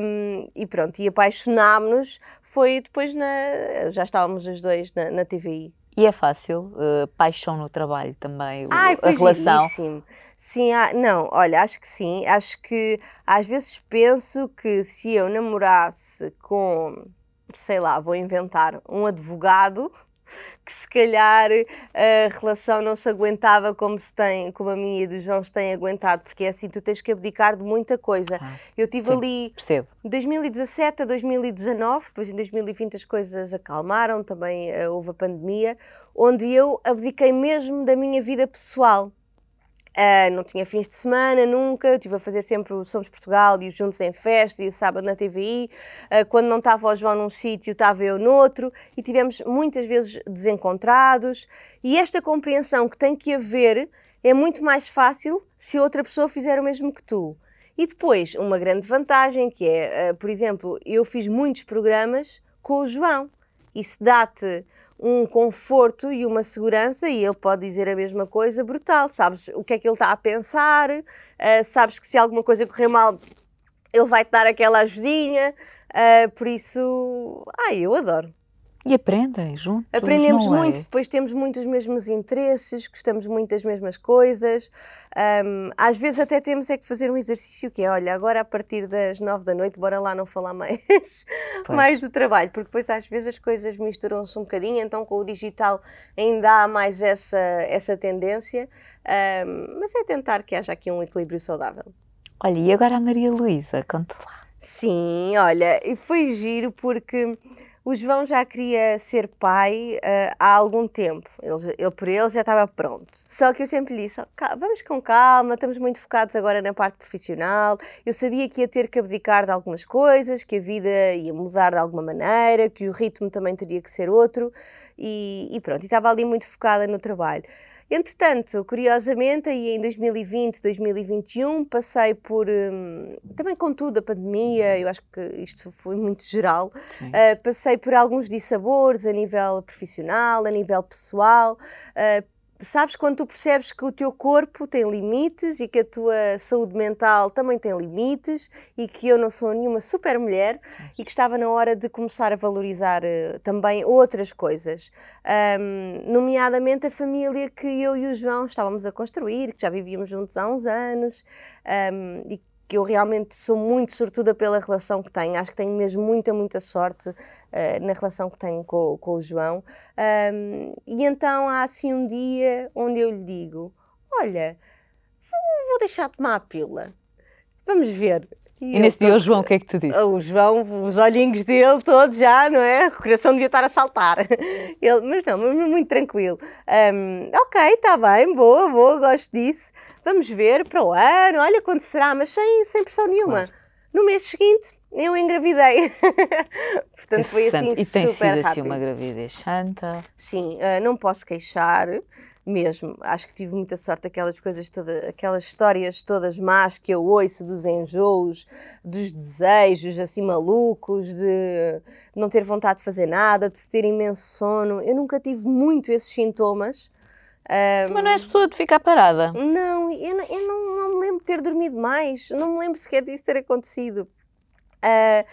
Um, e pronto, e apaixonámos-nos. Foi depois na. Já estávamos os dois na, na TVI. E é fácil? Uh, paixão no trabalho também? Ai, a relação? Giríssimo. Sim, há, não, olha, acho que sim. Acho que às vezes penso que se eu namorasse com, sei lá, vou inventar, um advogado, que se calhar a relação não se aguentava como se tem, como a minha e do João se tem aguentado, porque é assim, tu tens que abdicar de muita coisa. Ah, eu tive sim, ali percebo. 2017 a 2019, depois em 2020 as coisas acalmaram, também uh, houve a pandemia, onde eu abdiquei mesmo da minha vida pessoal. Uh, não tinha fins de semana nunca, estive a fazer sempre o Somos Portugal e os Juntos em Festa e o Sábado na TVI. Uh, quando não estava o João num sítio, estava eu noutro e tivemos muitas vezes desencontrados. E esta compreensão que tem que haver é muito mais fácil se outra pessoa fizer o mesmo que tu. E depois, uma grande vantagem que é, uh, por exemplo, eu fiz muitos programas com o João. Isso dá-te um conforto e uma segurança, e ele pode dizer a mesma coisa, brutal. Sabes o que é que ele está a pensar, uh, sabes que se alguma coisa correr mal, ele vai te dar aquela ajudinha. Uh, por isso, ai, eu adoro. E aprendem juntos. Aprendemos muito, é? depois temos muito os mesmos interesses, gostamos muito das mesmas coisas. Um, às vezes até temos é que fazer um exercício que é, olha, agora a partir das nove da noite, bora lá não falar mais, mais do trabalho, porque depois às vezes as coisas misturam-se um bocadinho, então com o digital ainda há mais essa, essa tendência, um, mas é tentar que haja aqui um equilíbrio saudável. Olha, e agora a Maria Luísa, conta lá. Sim, olha, e foi giro porque o João já queria ser pai uh, há algum tempo. Ele, ele, por ele já estava pronto. Só que eu sempre lhe disse: vamos com calma, estamos muito focados agora na parte profissional. Eu sabia que ia ter que abdicar de algumas coisas, que a vida ia mudar de alguma maneira, que o ritmo também teria que ser outro. E, e pronto, e estava ali muito focada no trabalho. Entretanto, curiosamente, aí em 2020, 2021, passei por. Hum, também com tudo, a pandemia, eu acho que isto foi muito geral. Uh, passei por alguns dissabores a nível profissional, a nível pessoal. Uh, sabes quando tu percebes que o teu corpo tem limites e que a tua saúde mental também tem limites e que eu não sou nenhuma super mulher e que estava na hora de começar a valorizar uh, também outras coisas, um, nomeadamente a família que eu e o João estávamos a construir, que já vivíamos juntos há uns anos um, e que eu realmente sou muito sortuda pela relação que tenho. Acho que tenho mesmo muita, muita sorte uh, na relação que tenho com, com o João. Um, e então há assim um dia onde eu lhe digo: Olha, vou, vou deixar de tomar a pílula. Vamos ver. E, e nesse dia o João o que é que te disse? O João, os olhinhos dele todos já, não é? O coração devia estar a saltar. Ele, mas não, muito tranquilo. Um, ok, está bem, boa, boa, gosto disso vamos ver para o ano, olha quando será, mas sem, sem pressão nenhuma. Claro. No mês seguinte, eu engravidei. Portanto, foi assim e tem super sido rápido. assim uma gravidez santa? Sim, uh, não posso queixar mesmo. Acho que tive muita sorte, aquelas coisas todas, aquelas histórias todas más que eu ouço dos enjoos, dos desejos assim malucos, de não ter vontade de fazer nada, de ter imenso sono. Eu nunca tive muito esses sintomas. Um, Mas não és pessoa de ficar parada? Não, eu, não, eu não, não, me lembro de ter dormido mais, não me lembro sequer disso ter acontecido. Uh,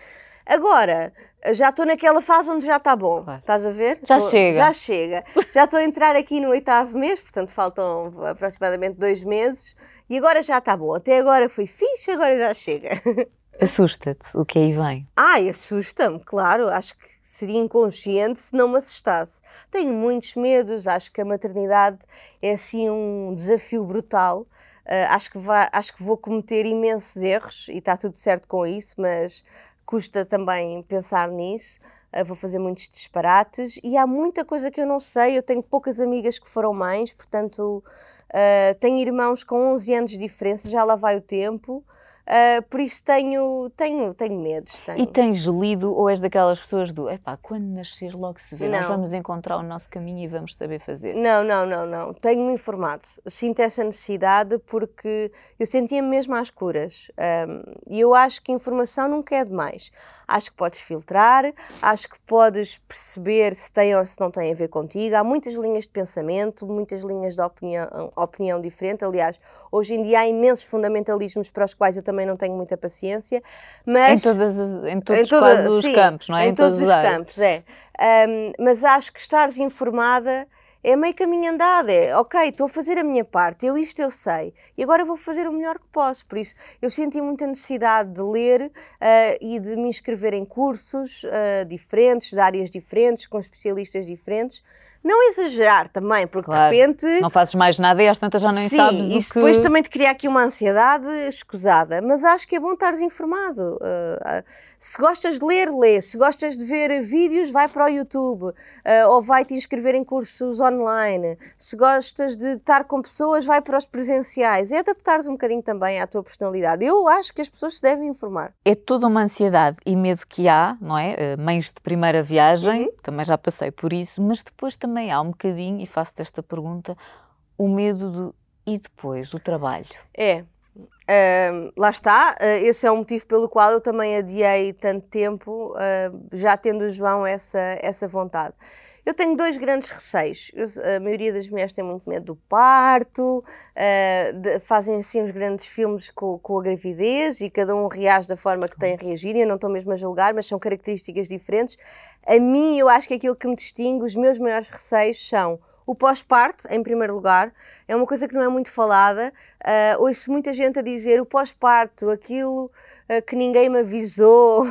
agora, já estou naquela fase onde já está bom, claro. estás a ver? Já tô, chega. Já chega. Já estou a entrar aqui no oitavo mês, portanto faltam aproximadamente dois meses e agora já está bom. Até agora foi fixe, agora já chega. Assusta-te o que aí vem? Ai, assusta-me, claro. Acho que seria inconsciente se não me assustasse. Tenho muitos medos, acho que a maternidade é assim um desafio brutal. acho, que vai, acho que vou cometer imensos erros e está tudo certo com isso, mas custa também pensar nisso. Uh, vou fazer muitos disparates e há muita coisa que eu não sei. Eu tenho poucas amigas que foram mães, portanto, uh, tenho irmãos com 11 anos de diferença, já lá vai o tempo. Uh, por isso tenho, tenho, tenho medos. Tenho. E tens lido ou és daquelas pessoas do epá, quando nascer logo se vê, não. nós vamos encontrar o nosso caminho e vamos saber fazer? Não, não, não, não. Tenho-me informado. Sinto essa necessidade porque eu sentia-me mesmo às curas. Um, e eu acho que informação nunca é demais acho que podes filtrar, acho que podes perceber se tem ou se não tem a ver contigo. Há muitas linhas de pensamento, muitas linhas de opinião, opinião diferente. Aliás, hoje em dia há imensos fundamentalismos para os quais eu também não tenho muita paciência. Mas, em, todas as, em todos em toda, os sim, campos, não é? Em, em todos, todos, os campos, é. Um, mas acho que estares informada é meio caminho andado, é ok, estou a fazer a minha parte, eu isto eu sei, e agora vou fazer o melhor que posso. Por isso, eu senti muita necessidade de ler uh, e de me inscrever em cursos uh, diferentes, de áreas diferentes, com especialistas diferentes, não exagerar também, porque claro, de repente. Não fazes mais nada e às tantas já nem sim, sabes. Isso que... depois também te cria aqui uma ansiedade escusada, mas acho que é bom estares informado. Uh, se gostas de ler, lê. Se gostas de ver vídeos, vai para o YouTube uh, ou vai te inscrever em cursos online. Se gostas de estar com pessoas, vai para os presenciais. É adaptares um bocadinho também à tua personalidade. Eu acho que as pessoas se devem informar. É toda uma ansiedade e medo que há, não é? Uh, mães de primeira viagem, uhum. também já passei por isso, mas depois também também há um bocadinho, e faço-te esta pergunta, o medo do e depois, o trabalho? É, Uh, lá está, uh, esse é o motivo pelo qual eu também adiei tanto tempo, uh, já tendo o João essa, essa vontade. Eu tenho dois grandes receios. Eu, a maioria das mulheres tem muito medo do parto, de, fazem assim uns grandes filmes com, com, a gravidez e cada um reage da forma que tem a reagir. Eu não estou mesmo a julgar, mas são características diferentes. A mim, eu acho que aquilo que me distingue, os meus maiores receios são o pós-parto, em primeiro lugar, é uma coisa que não é muito falada. Uh, ouço muita gente a dizer o pós-parto, aquilo uh, que ninguém me avisou.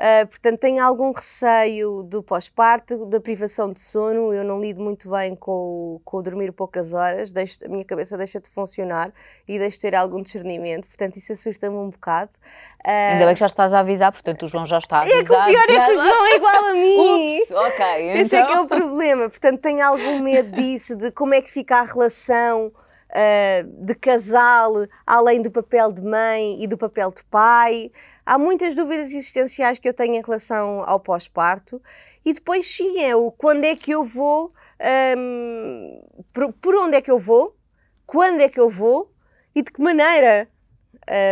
Uh, portanto, tenho algum receio do pós-parto, da privação de sono. Eu não lido muito bem com com dormir poucas horas. Deixo, a minha cabeça deixa de funcionar e deixo de ter algum discernimento. Portanto, isso assusta-me um bocado. Ainda bem que já estás a avisar, portanto o João já está a avisar. É que o pior é que o João é igual a mim. Ups, ok. Então... Esse é que é o então. problema. Portanto, tenho algum medo disso, de como é que fica a relação uh, de casal, além do papel de mãe e do papel de pai. Há muitas dúvidas existenciais que eu tenho em relação ao pós-parto. E depois sim, é o quando é que eu vou, um, por, por onde é que eu vou, quando é que eu vou e de que maneira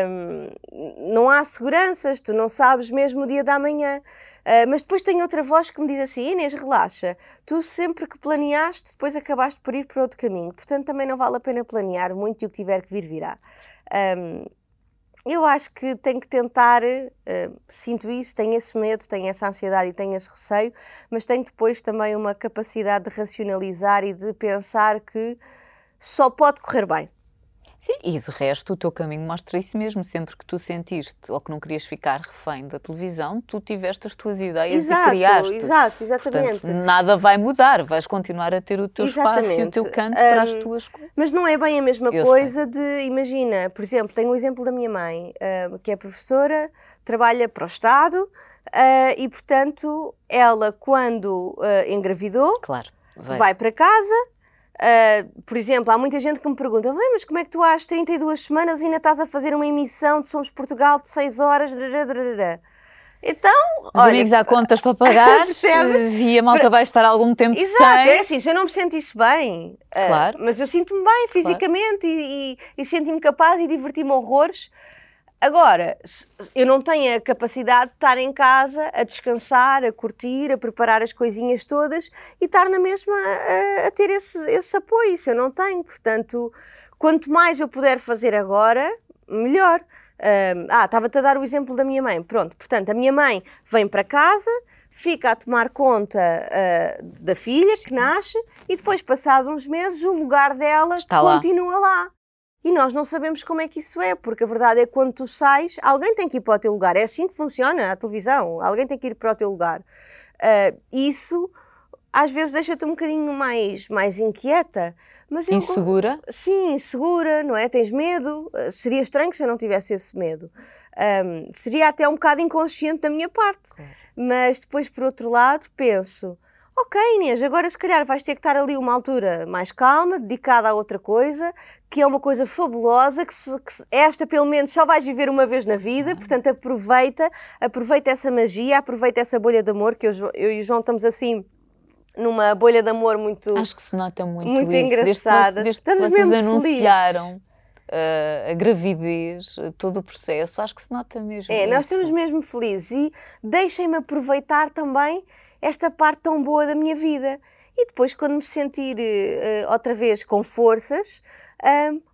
um, não há seguranças, tu não sabes mesmo o dia da manhã. Uh, mas depois tem outra voz que me diz assim: Inês, relaxa, tu sempre que planeaste, depois acabaste por ir para outro caminho. Portanto, também não vale a pena planear muito e o que tiver que vir, virá. Um, eu acho que tenho que tentar, uh, sinto isso, tenho esse medo, tenho essa ansiedade e tenho esse receio, mas tenho depois também uma capacidade de racionalizar e de pensar que só pode correr bem. Sim, e de resto o teu caminho mostra isso mesmo. Sempre que tu sentiste ou que não querias ficar refém da televisão, tu tiveste as tuas ideias exato, e criaste. Exato, exatamente. Portanto, nada vai mudar, vais continuar a ter o teu exatamente. espaço e o teu canto um, para as tuas coisas. Mas não é bem a mesma Eu coisa sei. de, imagina, por exemplo, tenho o exemplo da minha mãe, uh, que é professora, trabalha para o Estado uh, e, portanto, ela, quando uh, engravidou, claro, vai. vai para casa Uh, por exemplo, há muita gente que me pergunta: mas como é que tu às 32 semanas ainda estás a fazer uma emissão de Somos Portugal de 6 horas? Então, Os olha, amigos há contas para pagar e a malta vai estar algum tempo Exato, sem. é assim, se eu não me sentisse bem, ah, claro. Uh, mas eu sinto-me bem fisicamente claro. e, e, e senti-me capaz e diverti-me horrores, Agora, eu não tenho a capacidade de estar em casa a descansar, a curtir, a preparar as coisinhas todas e estar na mesma a, a ter esse, esse apoio. Isso eu não tenho. Portanto, quanto mais eu puder fazer agora, melhor. ah, estava-te a dar o exemplo da minha mãe. Pronto, portanto, a minha mãe vem para casa, fica a tomar conta uh, da filha que nasce e depois, passados uns meses, o lugar dela Está continua lá. lá. E nós não sabemos como é que isso é, porque a verdade é que quando tu sais, alguém tem que ir para o teu lugar. É assim que funciona a televisão. Alguém tem que ir para o teu lugar. Uh, isso às vezes deixa-te um bocadinho mais, mais inquieta, Mas insegura? Eu, sim, insegura, não é? Tens medo. Uh, seria estranho se eu não tivesse esse medo. Um, seria até um bocado inconsciente da minha parte. Claro. Mas depois, por outro lado, penso Ok, Inês, agora se calhar vais ter que estar ali uma altura mais calma, dedicada a outra coisa, que é uma coisa fabulosa, que, se, que esta pelo menos só vais viver uma vez na vida, portanto aproveita, aproveita essa magia, aproveita essa bolha de amor, que eu, eu e o João estamos assim numa bolha de amor muito Acho que se nota muito, muito isso. engraçada. Desde, desde que vocês anunciaram uh, a gravidez, todo o processo, acho que se nota mesmo. É, isso. nós estamos mesmo felizes e deixem-me aproveitar também esta parte tão boa da minha vida. E depois, quando me sentir uh, outra vez com forças,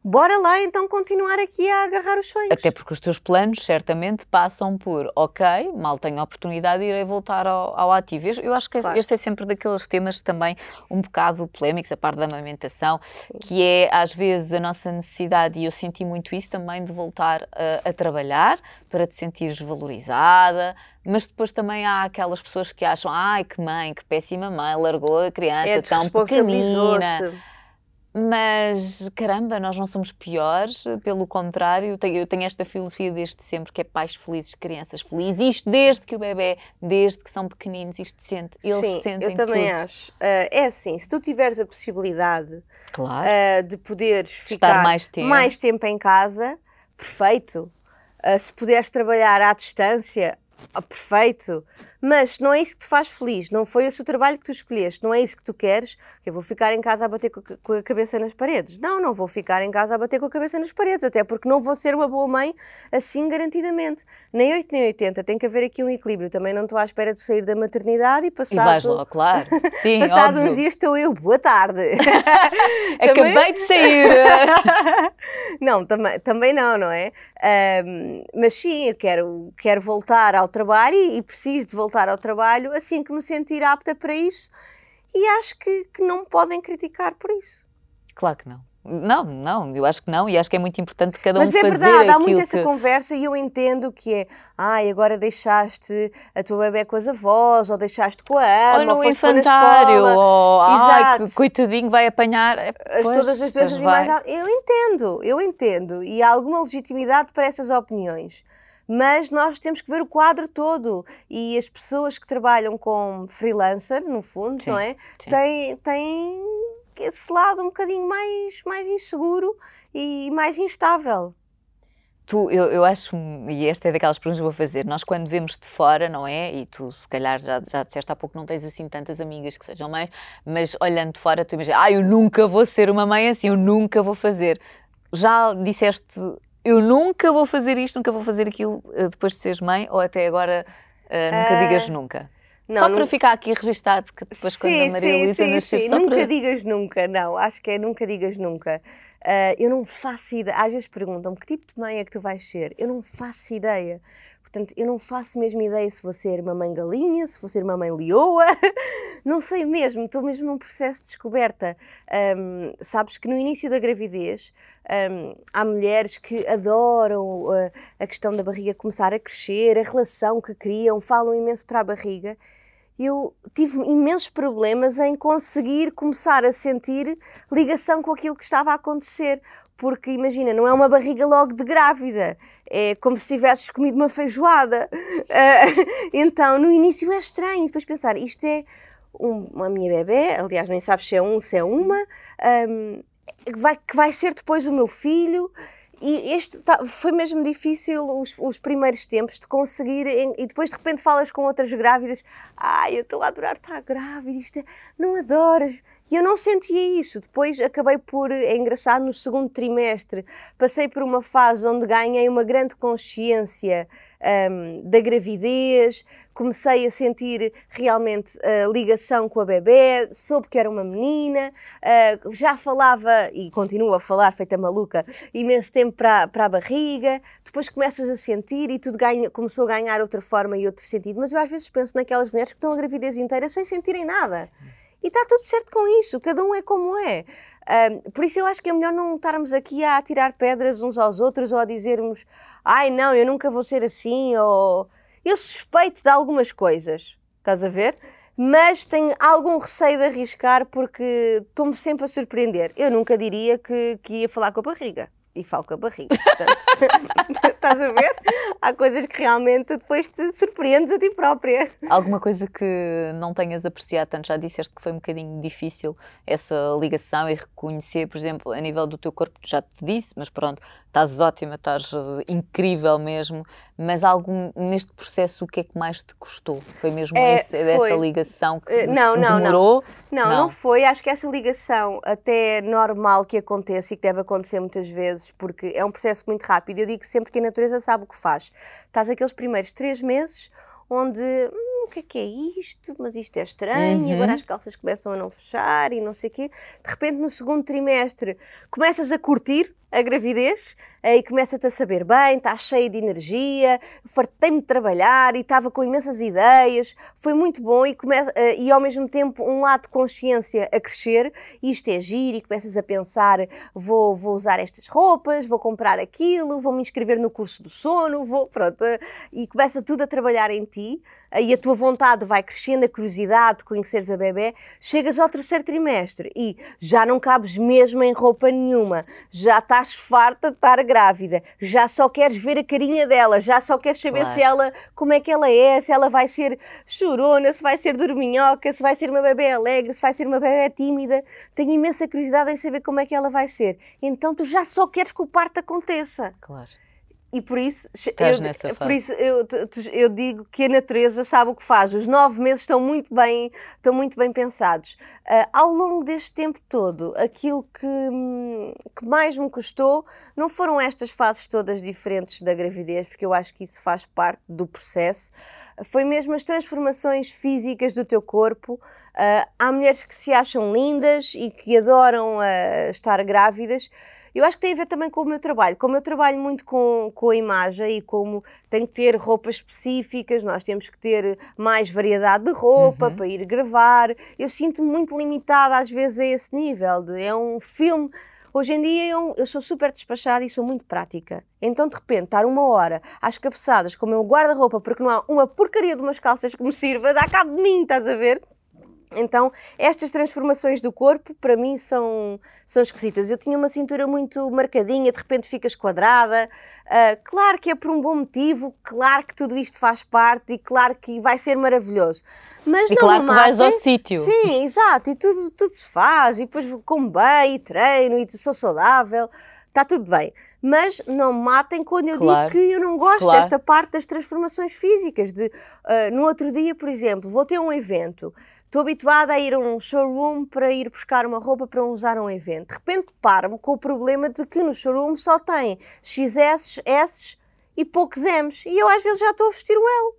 bora lá então continuar aqui a agarrar os sonhos. Até porque os teus planos certamente passam por, ok, mal tenho a oportunidade, irei voltar ao, ao ativo. Eu acho que claro. este é sempre daqueles temas também um bocado polémicos, a parte da amamentação, Sim. que é às vezes a nossa necessidade, e eu senti muito isso também, de voltar a, a trabalhar para te sentires valorizada, mas depois também há aquelas pessoas que acham, ai que mãe, que péssima mãe, largou a criança é, tão pequenina. Mas caramba, nós não somos piores, pelo contrário, eu tenho, esta filosofia desde sempre que é pais felizes, crianças felizes, isto desde que o bebê, desde que são pequeninos, isto sente, eles Sim, sentem eu também tudo. acho. Uh, é assim, se tu tiveres a possibilidade claro. uh, de poderes ficar mais tempo. mais tempo em casa, perfeito. Uh, se puderes trabalhar à distância, perfeito. Mas não é isso que te faz feliz, não foi esse o trabalho que tu escolheste, não é isso que tu queres, eu vou ficar em casa a bater com a cabeça nas paredes. Não, não vou ficar em casa a bater com a cabeça nas paredes, até porque não vou ser uma boa mãe assim garantidamente. Nem 8 nem 80, tem que haver aqui um equilíbrio. Também não estou à espera de sair da maternidade e passar. E vais lá, claro. Sim, passado óbvio. uns dias estou eu, boa tarde. Acabei de sair. não, também, também não, não é? Um, mas sim, eu quero, quero voltar ao trabalho e, e preciso de voltar voltar ao trabalho assim que me sentir apta para isso e acho que, que não me podem criticar por isso. Claro que não. Não, não, eu acho que não, e acho que é muito importante cada Mas um fazer Mas é verdade, há muito que... essa conversa e eu entendo que é, ai, agora deixaste a tua bebê com as avós, ou deixaste com a ama, ou no ou infantário, ou ai, que coitadinho vai apanhar. É, pois, Todas as vezes mais... Eu entendo, eu entendo, e há alguma legitimidade para essas opiniões mas nós temos que ver o quadro todo e as pessoas que trabalham com freelancer, no fundo, sim, não é? Têm, têm esse lado um bocadinho mais, mais inseguro e mais instável. Tu, eu, eu acho, e esta é daquelas perguntas que vou fazer, nós quando vemos de fora, não é? E tu, se calhar, já, já disseste há pouco, não tens assim tantas amigas que sejam mães, mas olhando de fora, tu imaginas, ah, eu nunca vou ser uma mãe assim, eu nunca vou fazer. Já disseste eu nunca vou fazer isto, nunca vou fazer aquilo uh, depois de seres mãe, ou até agora uh, nunca uh, digas nunca? Não, só para ficar aqui registado que depois sim, quando a Maria Luísa nascer... Sim, nunca para... digas nunca, não, acho que é nunca digas nunca. eu não faço ideia, às vezes perguntam-me que tipo de mãe é que tu vais ser, eu não faço ideia. Portanto, eu não faço mesmo ideia se vou ser uma mãe galinha, se vou ser uma mãe leoa, não sei mesmo, estou mesmo num processo de descoberta. Um, sabes que no início da gravidez um, há mulheres que adoram uh, a questão da barriga começar a crescer, a relação que criam, falam imenso para a barriga. Eu tive imensos problemas em conseguir começar a sentir ligação com aquilo que estava a acontecer porque imagina, não é uma barriga logo de grávida, é como se tivesses comido uma feijoada. Uh, então, no início é estranho, depois pensar, isto é um, uma minha bebê, aliás, nem sabes se é um, se é uma, um, que, vai, que vai ser depois o meu filho. E este tá, foi mesmo difícil os, os, primeiros tempos de conseguir, e depois de repente falas com outras grávidas, ai, eu estou a adorar estar grávida, isto é, não adoras, e eu não sentia isso. Depois acabei por, é engraçado, no segundo trimestre, passei por uma fase onde ganhei uma grande consciência um, da gravidez, comecei a sentir realmente a ligação com a bebê, soube que era uma menina, uh, já falava, e continuo a falar, feita maluca, imenso tempo para, para a barriga, depois começas a sentir e tudo ganha, começou a ganhar outra forma e outro sentido. Mas eu às vezes penso naquelas mulheres que estão a gravidez inteira sem sentirem nada. E está tudo certo com isso, cada um é como é. Um, por isso eu acho que é melhor não estarmos aqui a tirar pedras uns aos outros ou a dizermos ai não, eu nunca vou ser assim, ou eu suspeito de algumas coisas, estás a ver? mas tenho algum receio de arriscar porque estou-me sempre a surpreender. Eu nunca diria que, que ia falar com a barriga e falo com a barriga. Portanto, estás a ver? Há coisas que realmente depois te surpreendes a ti própria. Alguma coisa que não tenhas apreciado tanto? Já disseste que foi um bocadinho difícil essa ligação e reconhecer, por exemplo, a nível do teu corpo, já te disse, mas pronto, estás ótima, estás eh, incrível mesmo, mas algum, neste processo o que é que mais te custou? Foi mesmo é, esse, dessa ligação que uh, não, não, demorou? Não. não. não, não, foi. Acho que essa ligação até normal que aconteça e que deve acontecer muitas vezes, porque é um processo muito rápido. Eu digo sempre que a natureza sabe o que faz. Estás aqueles primeiros três meses onde hum, o que é que é isto? Mas isto é estranho, uhum. e agora as calças começam a não fechar e não sei o quê. De repente, no segundo trimestre, começas a curtir a gravidez e começa-te a saber bem, estás cheia de energia, fartei-me de trabalhar e estava com imensas ideias, foi muito bom e, começa, eh, e ao mesmo tempo um lado de consciência a crescer, isto é giro e começas a pensar, vou, vou usar estas roupas, vou comprar aquilo, vou me inscrever no curso do sono, vou, pronto, eh, e começa tudo a trabalhar em ti, e a tua vontade vai crescendo, a curiosidade de conheceres a bebê, chegas ao terceiro trimestre e já não cabes mesmo em roupa nenhuma, já estás farta de estar grávida, já só queres ver a carinha dela, já só queres saber claro. se ela, como é que ela é, se ela vai ser chorona, se vai ser dorminhoca, se vai ser uma bebê alegre, se vai ser uma bebê tímida. Tenho imensa curiosidade em saber como é que ela vai ser. Então tu já só queres que o parto aconteça. Claro e por isso, eu, por isso eu, eu, digo que a natureza sabe o que faz. Os nove meses estão muito bem, estão muito bem pensados. Uh, ao longo deste tempo todo, aquilo que, que mais me custou não foram estas fases todas diferentes da gravidez, porque eu acho que isso faz parte do processo. Foi mesmo as transformações físicas do teu corpo. Uh, há mulheres que se acham lindas e que adoram uh, estar grávidas eu acho que tem a ver também com o meu trabalho. Como eu trabalho muito com, com a imagem e como tenho que ter roupas específicas, nós temos que ter mais variedade de roupa uhum. para ir gravar. Eu sinto-me muito limitada às vezes a esse nível. De, é um filme. Hoje em dia eu, eu, sou super despachada e sou muito prática. Então, de repente, estar uma hora às cabeçadas com o meu guarda-roupa porque não há uma porcaria de umas calças que me sirva, dá cabo de mim, estás a ver? Então, estas transformações do corpo, para mim, são, são esquisitas. Eu tinha uma cintura muito marcadinha, de repente ficas quadrada. Uh, claro que é por um bom motivo, claro que tudo isto faz parte e claro que vai ser maravilhoso. Mas e não claro que vais ao sítio. Sim, exato, e tudo, tudo se faz, e depois como bem, e treino, e sou saudável, está tudo bem. Mas não matem quando eu claro, digo que eu não gosto claro. desta parte das transformações físicas. De, uh, no outro dia, por exemplo, vou ter um evento Estou habituada a ir a um showroom para ir buscar uma roupa para usar um evento. De repente paro-me com o problema de que no showroom só tem XS, S e poucos M's. E eu às vezes já estou a vestir o L.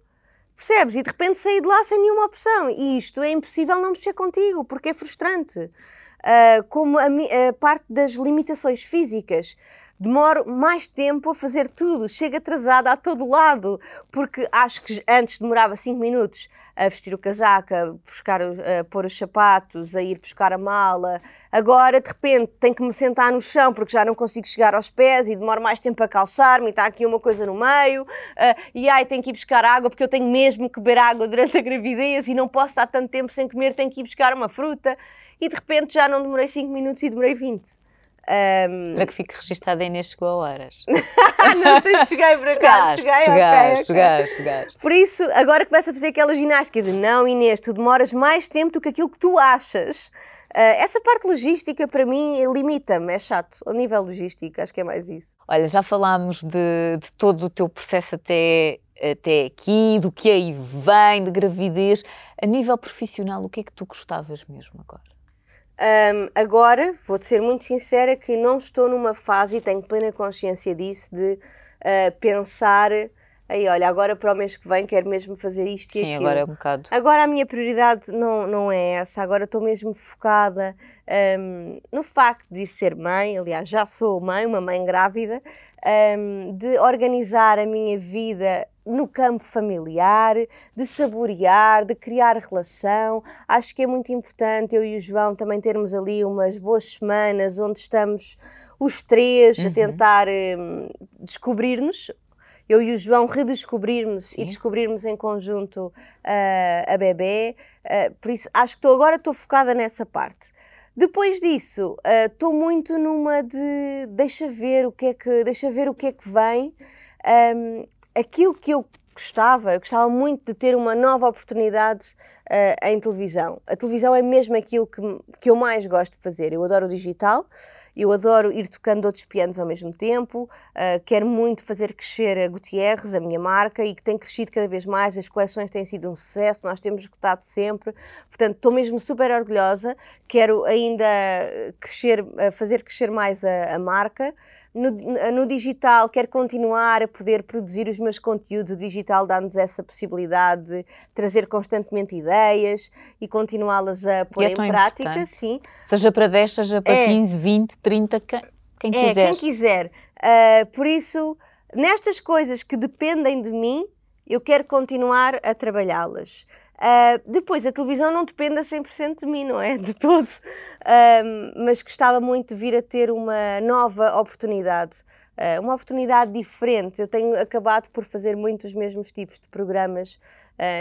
Percebes? E de repente saí de lá sem nenhuma opção. E isto é impossível não mexer contigo, porque é frustrante. Uh, como a, a parte das limitações físicas demoro mais tempo a fazer tudo, chego atrasada a todo lado, porque acho que antes demorava 5 minutos a vestir o casaco, a, buscar, a pôr os sapatos, a ir buscar a mala. Agora, de repente, tenho que me sentar no chão porque já não consigo chegar aos pés e demoro mais tempo a calçar-me e está aqui uma coisa no meio. Uh, e ai, tenho que ir buscar água porque eu tenho mesmo que beber água durante a gravidez e não posso estar tanto tempo sem comer, tenho que ir buscar uma fruta. E de repente já não demorei 5 minutos e demorei 20. Um... Para que fique registada a Inês chegou a horas. não sei se cheguei para cá. Cheguei, chegaste, okay, chegaste, chegaste. Por isso, agora começa a fazer aquela ginástica de não, Inês, tu demoras mais tempo do que aquilo que tu achas. Uh, essa parte logística para mim limita-me, é chato. A nível logístico, acho que é mais isso. Olha, já falámos de, de todo o teu processo até, até aqui, do que aí vem, de gravidez. A nível profissional, o que é que tu gostavas mesmo agora? Um, agora, vou-te ser muito sincera que não estou numa fase, e tenho plena consciência disso, de uh, pensar aí, olha, agora para o mês que vem quero mesmo fazer isto Sim, e aquilo. agora é um bocado. Agora a minha prioridade não, não é essa, agora estou mesmo focada um, no facto de ser mãe, aliás, já sou mãe, uma mãe grávida, um, de organizar a minha vida no campo familiar, de saborear, de criar relação. Acho que é muito importante eu e o João também termos ali umas boas semanas onde estamos os três uhum. a tentar um, descobrir-nos eu e o João redescobrirmos Sim. e descobrirmos em conjunto uh, a bebê. Uh, por isso, acho que agora estou focada nessa parte. Depois disso, estou uh, muito numa de deixa ver o que é que deixa ver o que é que vem. Um, aquilo que eu gostava, eu gostava muito de ter uma nova oportunidade uh, em televisão. A televisão é mesmo aquilo que, que eu mais gosto de fazer. Eu adoro o digital, eu adoro ir tocando outros pianos ao mesmo tempo, uh, quero muito fazer crescer a Gutierrez, a minha marca, e que tem crescido cada vez mais, as coleções têm sido um sucesso, nós temos esgotado sempre, portanto estou mesmo super orgulhosa, quero ainda crescer, fazer crescer mais a, a marca, no, no, digital, quero continuar a poder produzir os meus conteúdos. O digital dá-nos essa possibilidade de trazer constantemente ideias e continuá-las a pôr é em prática. Importante. Sim. Seja para 10, seja para é. 15, 20, 30, quem, quem é, quiser. Quem quiser. Uh, por isso, nestas coisas que dependem de mim, eu quero continuar a trabalhá-las. Uh, depois, a televisão não depende a 100% de mim, não é? De todo. Uh, mas gostava muito de vir a ter uma nova oportunidade. Uh, uma oportunidade diferente. Eu tenho acabado por fazer muitos mesmos tipos de programas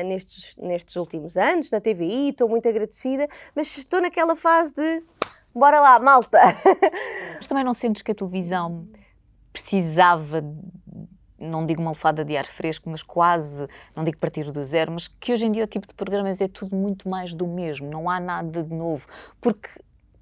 nestes, nestes últimos anos, na TVI, estou muito agradecida, mas estou naquela fase de bora lá, malta! Mas também não sentes que a televisão precisava não digo uma lefada de ar fresco, mas quase, não digo partir do zero, mas que hoje em dia o tipo de programas é tudo muito mais do mesmo, não há nada de novo, porque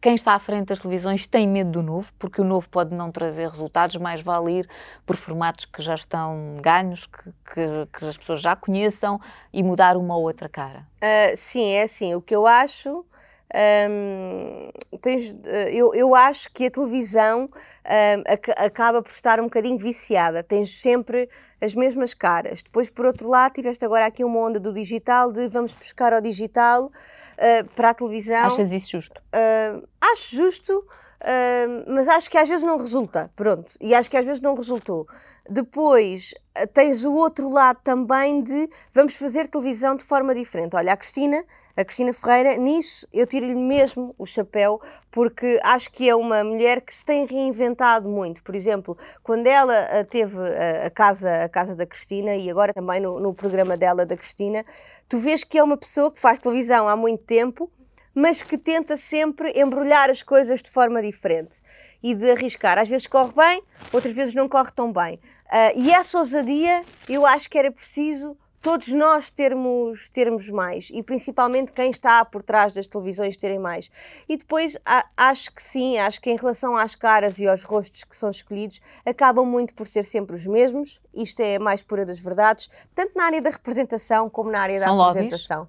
quem está à frente das televisões tem medo do novo, porque o novo pode não trazer resultados, mais vale ir por formatos que já estão ganhos, que, que, que as pessoas já conheçam e mudar uma ou outra cara. Uh, sim, é assim, o que eu acho um, tens, eh, eu, eu acho que a televisão um, ac acaba por estar um bocadinho viciada. Tens sempre as mesmas caras. Depois, por outro lado, tiveste agora aqui uma onda do digital, de vamos buscar ao digital uh, para a televisão. Achas isso justo? Uh, acho justo, uh, mas acho que às vezes não resulta. Pronto. E acho que às vezes não resultou. Depois tens o outro lado também de vamos fazer televisão de forma diferente. Olha, a Cristina a Cristina Ferreira, nisso eu tiro-lhe mesmo o chapéu, porque acho que é uma mulher que se tem reinventado muito. Por exemplo, quando ela eh, teve a, casa, a casa da Cristina e agora também no, no programa dela da Cristina, tu vês que é uma pessoa que faz televisão há muito tempo, mas que tenta sempre embrulhar as coisas de forma diferente e de arriscar. Às vezes corre bem, outras vezes não corre tão bem. Uh, e essa ousadia eu acho que era preciso todos nós termos, termos mais e principalmente quem está por trás das televisões terem mais. E depois a, acho que sim, acho que em relação às caras e aos rostos que são escolhidos, acabam muito por ser sempre os mesmos. Isto é mais pura das verdades, tanto na área da representação como na área são da apresentação.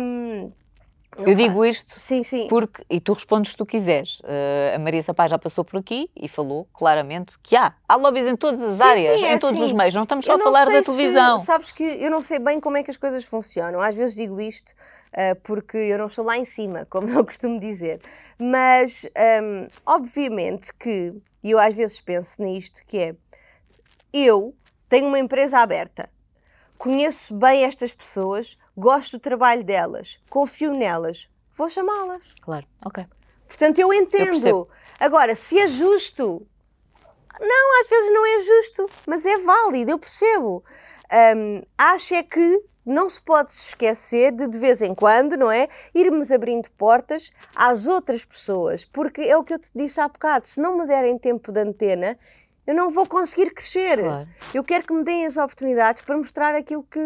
Um, eu digo faço. isto sim, sim. porque, e tu respondes se tu quiseres, uh, a Maria Sapaz já passou por aqui e falou claramente que há. Há lobbies em todas as sim, áreas, é em todos os meios, não estamos só a falar da televisão. Se, sabes que eu não sei bem como é que as coisas funcionam, às vezes digo isto uh, porque eu não estou lá em cima, como eu costumo dizer, mas um, obviamente que, e eu às vezes penso nisto, que é, eu tenho uma empresa aberta, conheço bem estas pessoas, gosto do trabalho delas, confio nelas, vou chamá-las. Claro, ok. Portanto, eu entendo. Eu Agora, se é justo, não, às vezes não é justo, mas é válido, eu percebo. Um, acho é que não se pode esquecer de, de vez em quando, não é? Irmos abrindo portas às outras pessoas, porque é o que eu te disse há bocado: se não me derem tempo de antena, eu não vou conseguir crescer. Claro. Eu quero que me deem as oportunidades para mostrar aquilo que.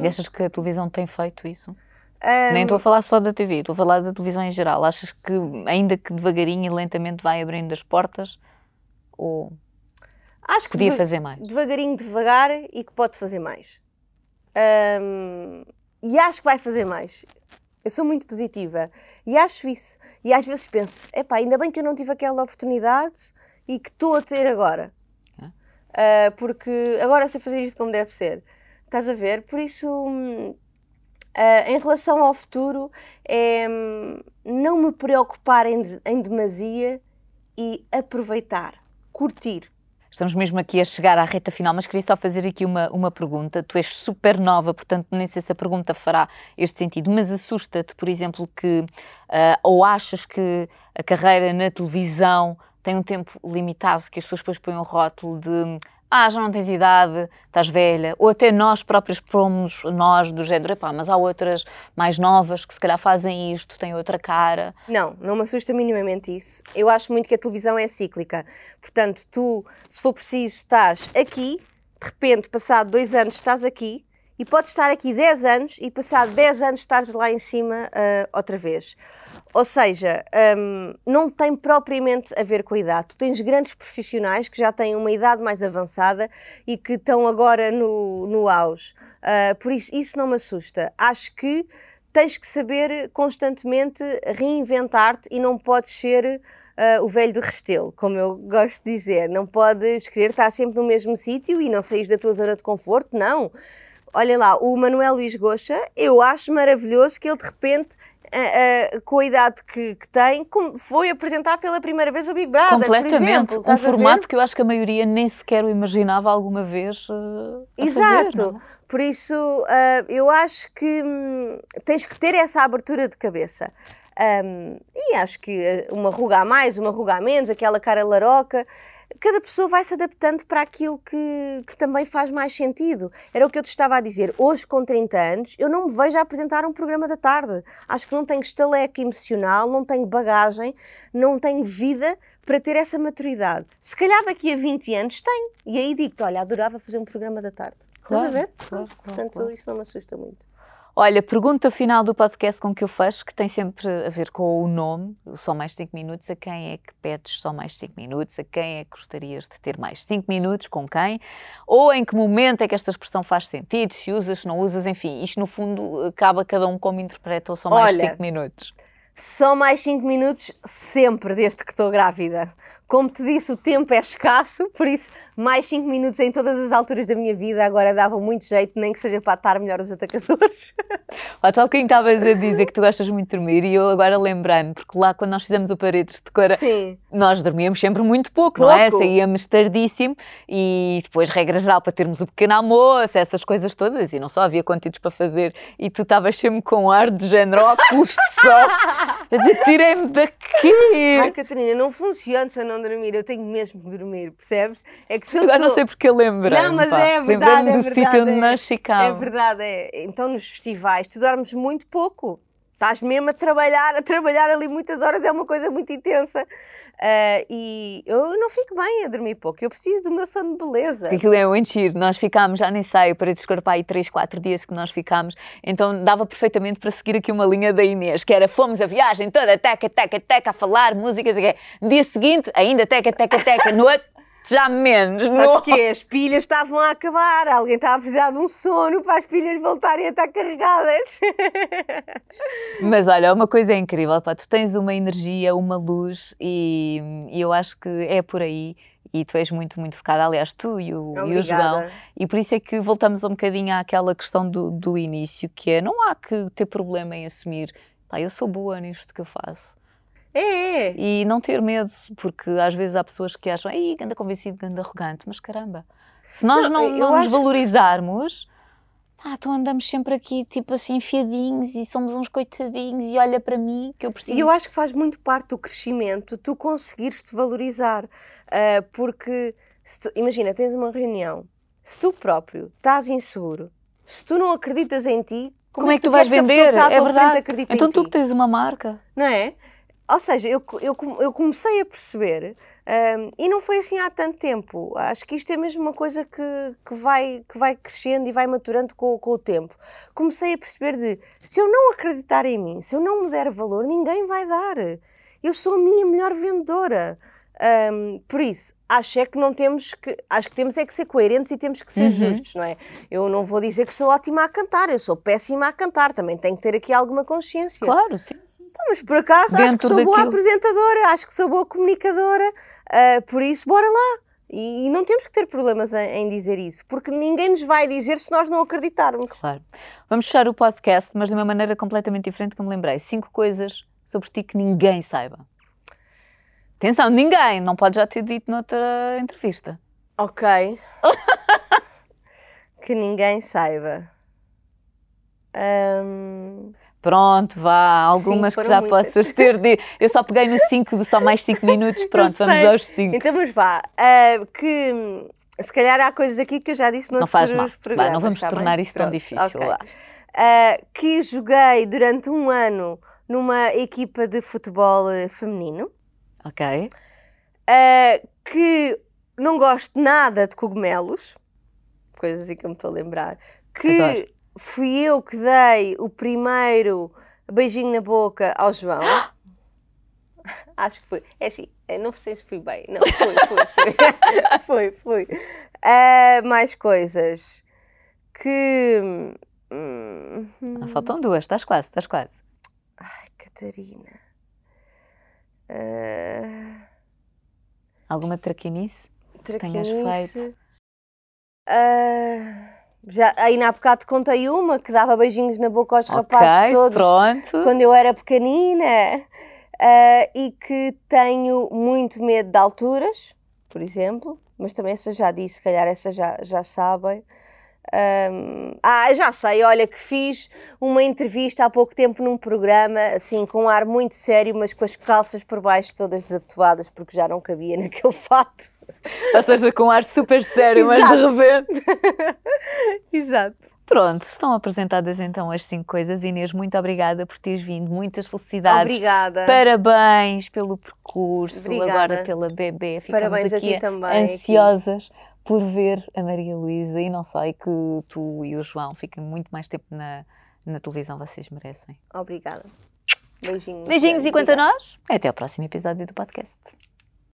E achas que a televisão tem feito isso? Um... Nem estou a falar só da TV, estou a falar da televisão em geral. Achas que, ainda que devagarinho e lentamente, vai abrindo as portas? Ou acho que podia fazer mais? Devagarinho, devagar e que pode fazer mais. Um... E acho que vai fazer mais. Eu sou muito positiva e acho isso. E às vezes penso: epá, ainda bem que eu não tive aquela oportunidade e que estou a ter agora uh, porque agora sei fazer isto como deve ser. Estás a ver? Por isso, uh, em relação ao futuro, é um, não me preocupar em, em demasia e aproveitar, curtir. Estamos mesmo aqui a chegar à reta final, mas queria só fazer aqui uma, uma pergunta. Tu és super nova, portanto, nem sei se a pergunta fará este sentido, mas assusta-te, por exemplo, que uh, ou achas que a carreira na televisão tem um tempo limitado, que as pessoas depois põem um rótulo de ah, já não tens idade, estás velha, ou até nós próprios pomos nós do género, epá, mas há outras mais novas que se calhar fazem isto, têm outra cara. Não, não me assusta minimamente isso. Eu acho muito que a televisão é cíclica. Portanto, tu, se for preciso, estás aqui, de repente, passado dois anos, estás aqui, e podes estar aqui 10 anos e passado 10 anos estares lá em cima uh, outra vez. Ou seja, um, não tem propriamente a ver com a idade. Tu tens grandes profissionais que já têm uma idade mais avançada e que estão agora no, no auge. Uh, por isso, isso não me assusta. Acho que tens que saber constantemente reinventar-te e não podes ser uh, o velho do restelo, como eu gosto de dizer. Não podes querer estar sempre no mesmo sítio e não sair da tua zona de conforto, não. Olha lá, o Manuel Luís Goxa, eu acho maravilhoso que ele de repente Uh, uh, com a idade que, que, tem, foi apresentar pela primeira vez o Big Brother. Completamente. Exemplo, um formato que eu acho que a maioria nem sequer o imaginava alguma vez. Uh, Exato. Fazer, Por isso, eu acho que hum, tens que ter essa abertura de cabeça. Um, e acho que uma ruga a mais, uma ruga a menos, aquela cara laroca cada pessoa vai se adaptando para aquilo que, que também faz mais sentido. Era o que eu te estava a dizer. Hoje, com 30 anos, eu não me vejo a apresentar um programa da tarde. Acho que não tenho estaleca emocional, não tenho bagagem, não tenho vida para ter essa maturidade. Se calhar daqui a 20 anos tenho. E aí digo-te, olha, adorava fazer um programa da tarde. Claro, Estás a ver? Claro, claro, Portanto, claro. isso não me assusta muito. Olha, pergunta final do podcast com que eu fecho, que tem sempre a ver com o nome, só mais 5 minutos, a quem é que pedes só mais 5 minutos, a quem é que gostarias de ter mais 5 minutos, com quem, ou em que momento é que esta expressão faz sentido, se usas, se não usas, enfim, isto no fundo acaba cada um como interpreta ou só mais 5 minutos. Só mais 5 minutos, sempre, desde que estou grávida. Como te disse, o tempo é escasso, por isso, mais 5 minutos em todas as alturas da minha vida agora dava muito jeito, nem que seja para atar melhor os atacadores. Ó, tal quem estavas a dizer que tu gostas muito de dormir e eu agora lembrando, porque lá quando nós fizemos o Paredes de Cora, Sim. nós dormíamos sempre muito pouco, pouco. não é? Saíamos tardíssimo e depois, regra geral, para termos o pequeno almoço, essas coisas todas, e não só havia conteúdos para fazer, e tu estavas sempre com ar de género, óculos de sol, tirem-me daqui! Ai, Catarina, não funciona se eu não dormir, eu tenho mesmo que dormir, percebes? É que eu Agora não sei porque eu lembrei. Não, mas é verdade, é do verdade. sítio onde é, nós ficámos. É verdade, é. Então nos festivais tu dormes muito pouco. Estás mesmo a trabalhar, a trabalhar ali muitas horas, é uma coisa muito intensa. Uh, e eu não fico bem a dormir pouco, eu preciso do meu sono de beleza. Aquilo é muito giro, nós ficámos, já nem sei, para descorpar aí 3, 4 dias que nós ficámos, então dava perfeitamente para seguir aqui uma linha da Inês, que era fomos a viagem toda, teca, teca, teca, a falar, músicas, no dia seguinte, ainda teca, teca, teca, no outro, já menos. Sabes no... porquê? As pilhas estavam a acabar, alguém estava a precisar de um sono para as pilhas voltarem a estar carregadas. Mas olha, uma coisa é incrível, pá, tu tens uma energia, uma luz e, e eu acho que é por aí e tu és muito, muito focada, aliás, tu e o, e o João, e por isso é que voltamos um bocadinho àquela questão do, do início, que é, não há que ter problema em assumir, pá, eu sou boa nisto que eu faço. É, é. E não ter medo, porque às vezes há pessoas que acham, ei, anda convencido, anda arrogante, mas caramba, se nós não, não, não nos valorizarmos, que... ah, então andamos sempre aqui, tipo assim, enfiadinhos e somos uns coitadinhos e olha para mim que eu preciso. E eu acho que faz muito parte do crescimento tu conseguires te valorizar, uh, porque, tu, imagina, tens uma reunião, se tu próprio estás inseguro, se tu não acreditas em ti, como, como é que tu vais vender? É verdade. Então em tu ti? que tens uma marca. Não é? Ou seja, eu, eu, eu comecei a perceber, um, e não foi assim há tanto tempo, acho que isto é mesmo uma coisa que, que, vai, que vai crescendo e vai maturando com, com o tempo. Comecei a perceber de, se eu não acreditar em mim, se eu não me der valor, ninguém vai dar. Eu sou a minha melhor vendedora. Um, por isso, acho é que não temos que, acho que temos é que ser coerentes e temos que ser Uhum. justos, não é? Eu não vou dizer que sou ótima a cantar, eu sou péssima a cantar, também tenho que ter aqui alguma consciência. Claro, sim. Não, mas por acaso acho que sou boa daquilo. apresentadora, acho que sou boa comunicadora, ah, por isso, bora lá. E, e não temos que ter problemas em, em dizer isso, porque ninguém nos vai dizer se nós não acreditarmos. Claro. Vamos fechar o podcast, mas de uma maneira completamente diferente que me lembrei. Cinco coisas sobre ti que ninguém saiba. Atenção, ninguém, não pode já ter dito noutra entrevista. Ok. que ninguém saiba. Ahm, Pronto, vá, algumas Sim, que já muitas. possas ter dito. Eu só peguei no 5 do só mais 5 minutos, pronto, vamos aos 5. Então, mas vá. ah, que Se calhar há coisas aqui que eu já disse Não noutros faz mal. programas. Vai, não vamos tá tornar bem? isso tão Pronto, difícil. ok. vá. Ah, que joguei durante um ano numa equipa de futebol eh, feminino. Ok. Ah, que não gosto nada de cogumelos. Coisas assim que eu me estou a lembrar. Que Adoro. Fui eu que dei o primeiro beijinho na boca ao João. Acho que foi. É assim, não sei se fui bem. Não, foi, foi, foi. foi, foi. Ah, mais coisas. Que. hum, Ah, faltam duas, estás quase, estás quase. Ai, Catarina. Ah, Alguma traquinice? tenhas traquinice. feito? Ah, já, aí na bocado contei uma que dava beijinhos na boca aos Ok, rapazes todos pronto. quando eu era pequenina ah, e que tenho muito medo de alturas, por exemplo, mas também essa já disse, se calhar essa já, já sabem. Ahm, ah, já sei, olha que fiz uma entrevista há pouco tempo num programa, assim, com um ar muito sério, mas com as calças por baixo todas desabotoadas, porque já não cabia naquele fato. Ou seja, com um ar super sério, mas de Exato. repente. Exato. Pronto, estão apresentadas então as cinco coisas. Inês, muito obrigada por teres vindo. Muitas felicidades. Obrigada. Parabéns pelo percurso, Obrigada. agora pela bebê. Ficamos Parabéns a aqui ti também, ansiosas por ver a Maria Luísa e não sei que tu e o João fiquem muito mais tempo na, na televisão, vocês merecem. Obrigada. Beijinhos. Beijinhos e quanto a nós, até ao próximo episódio do podcast.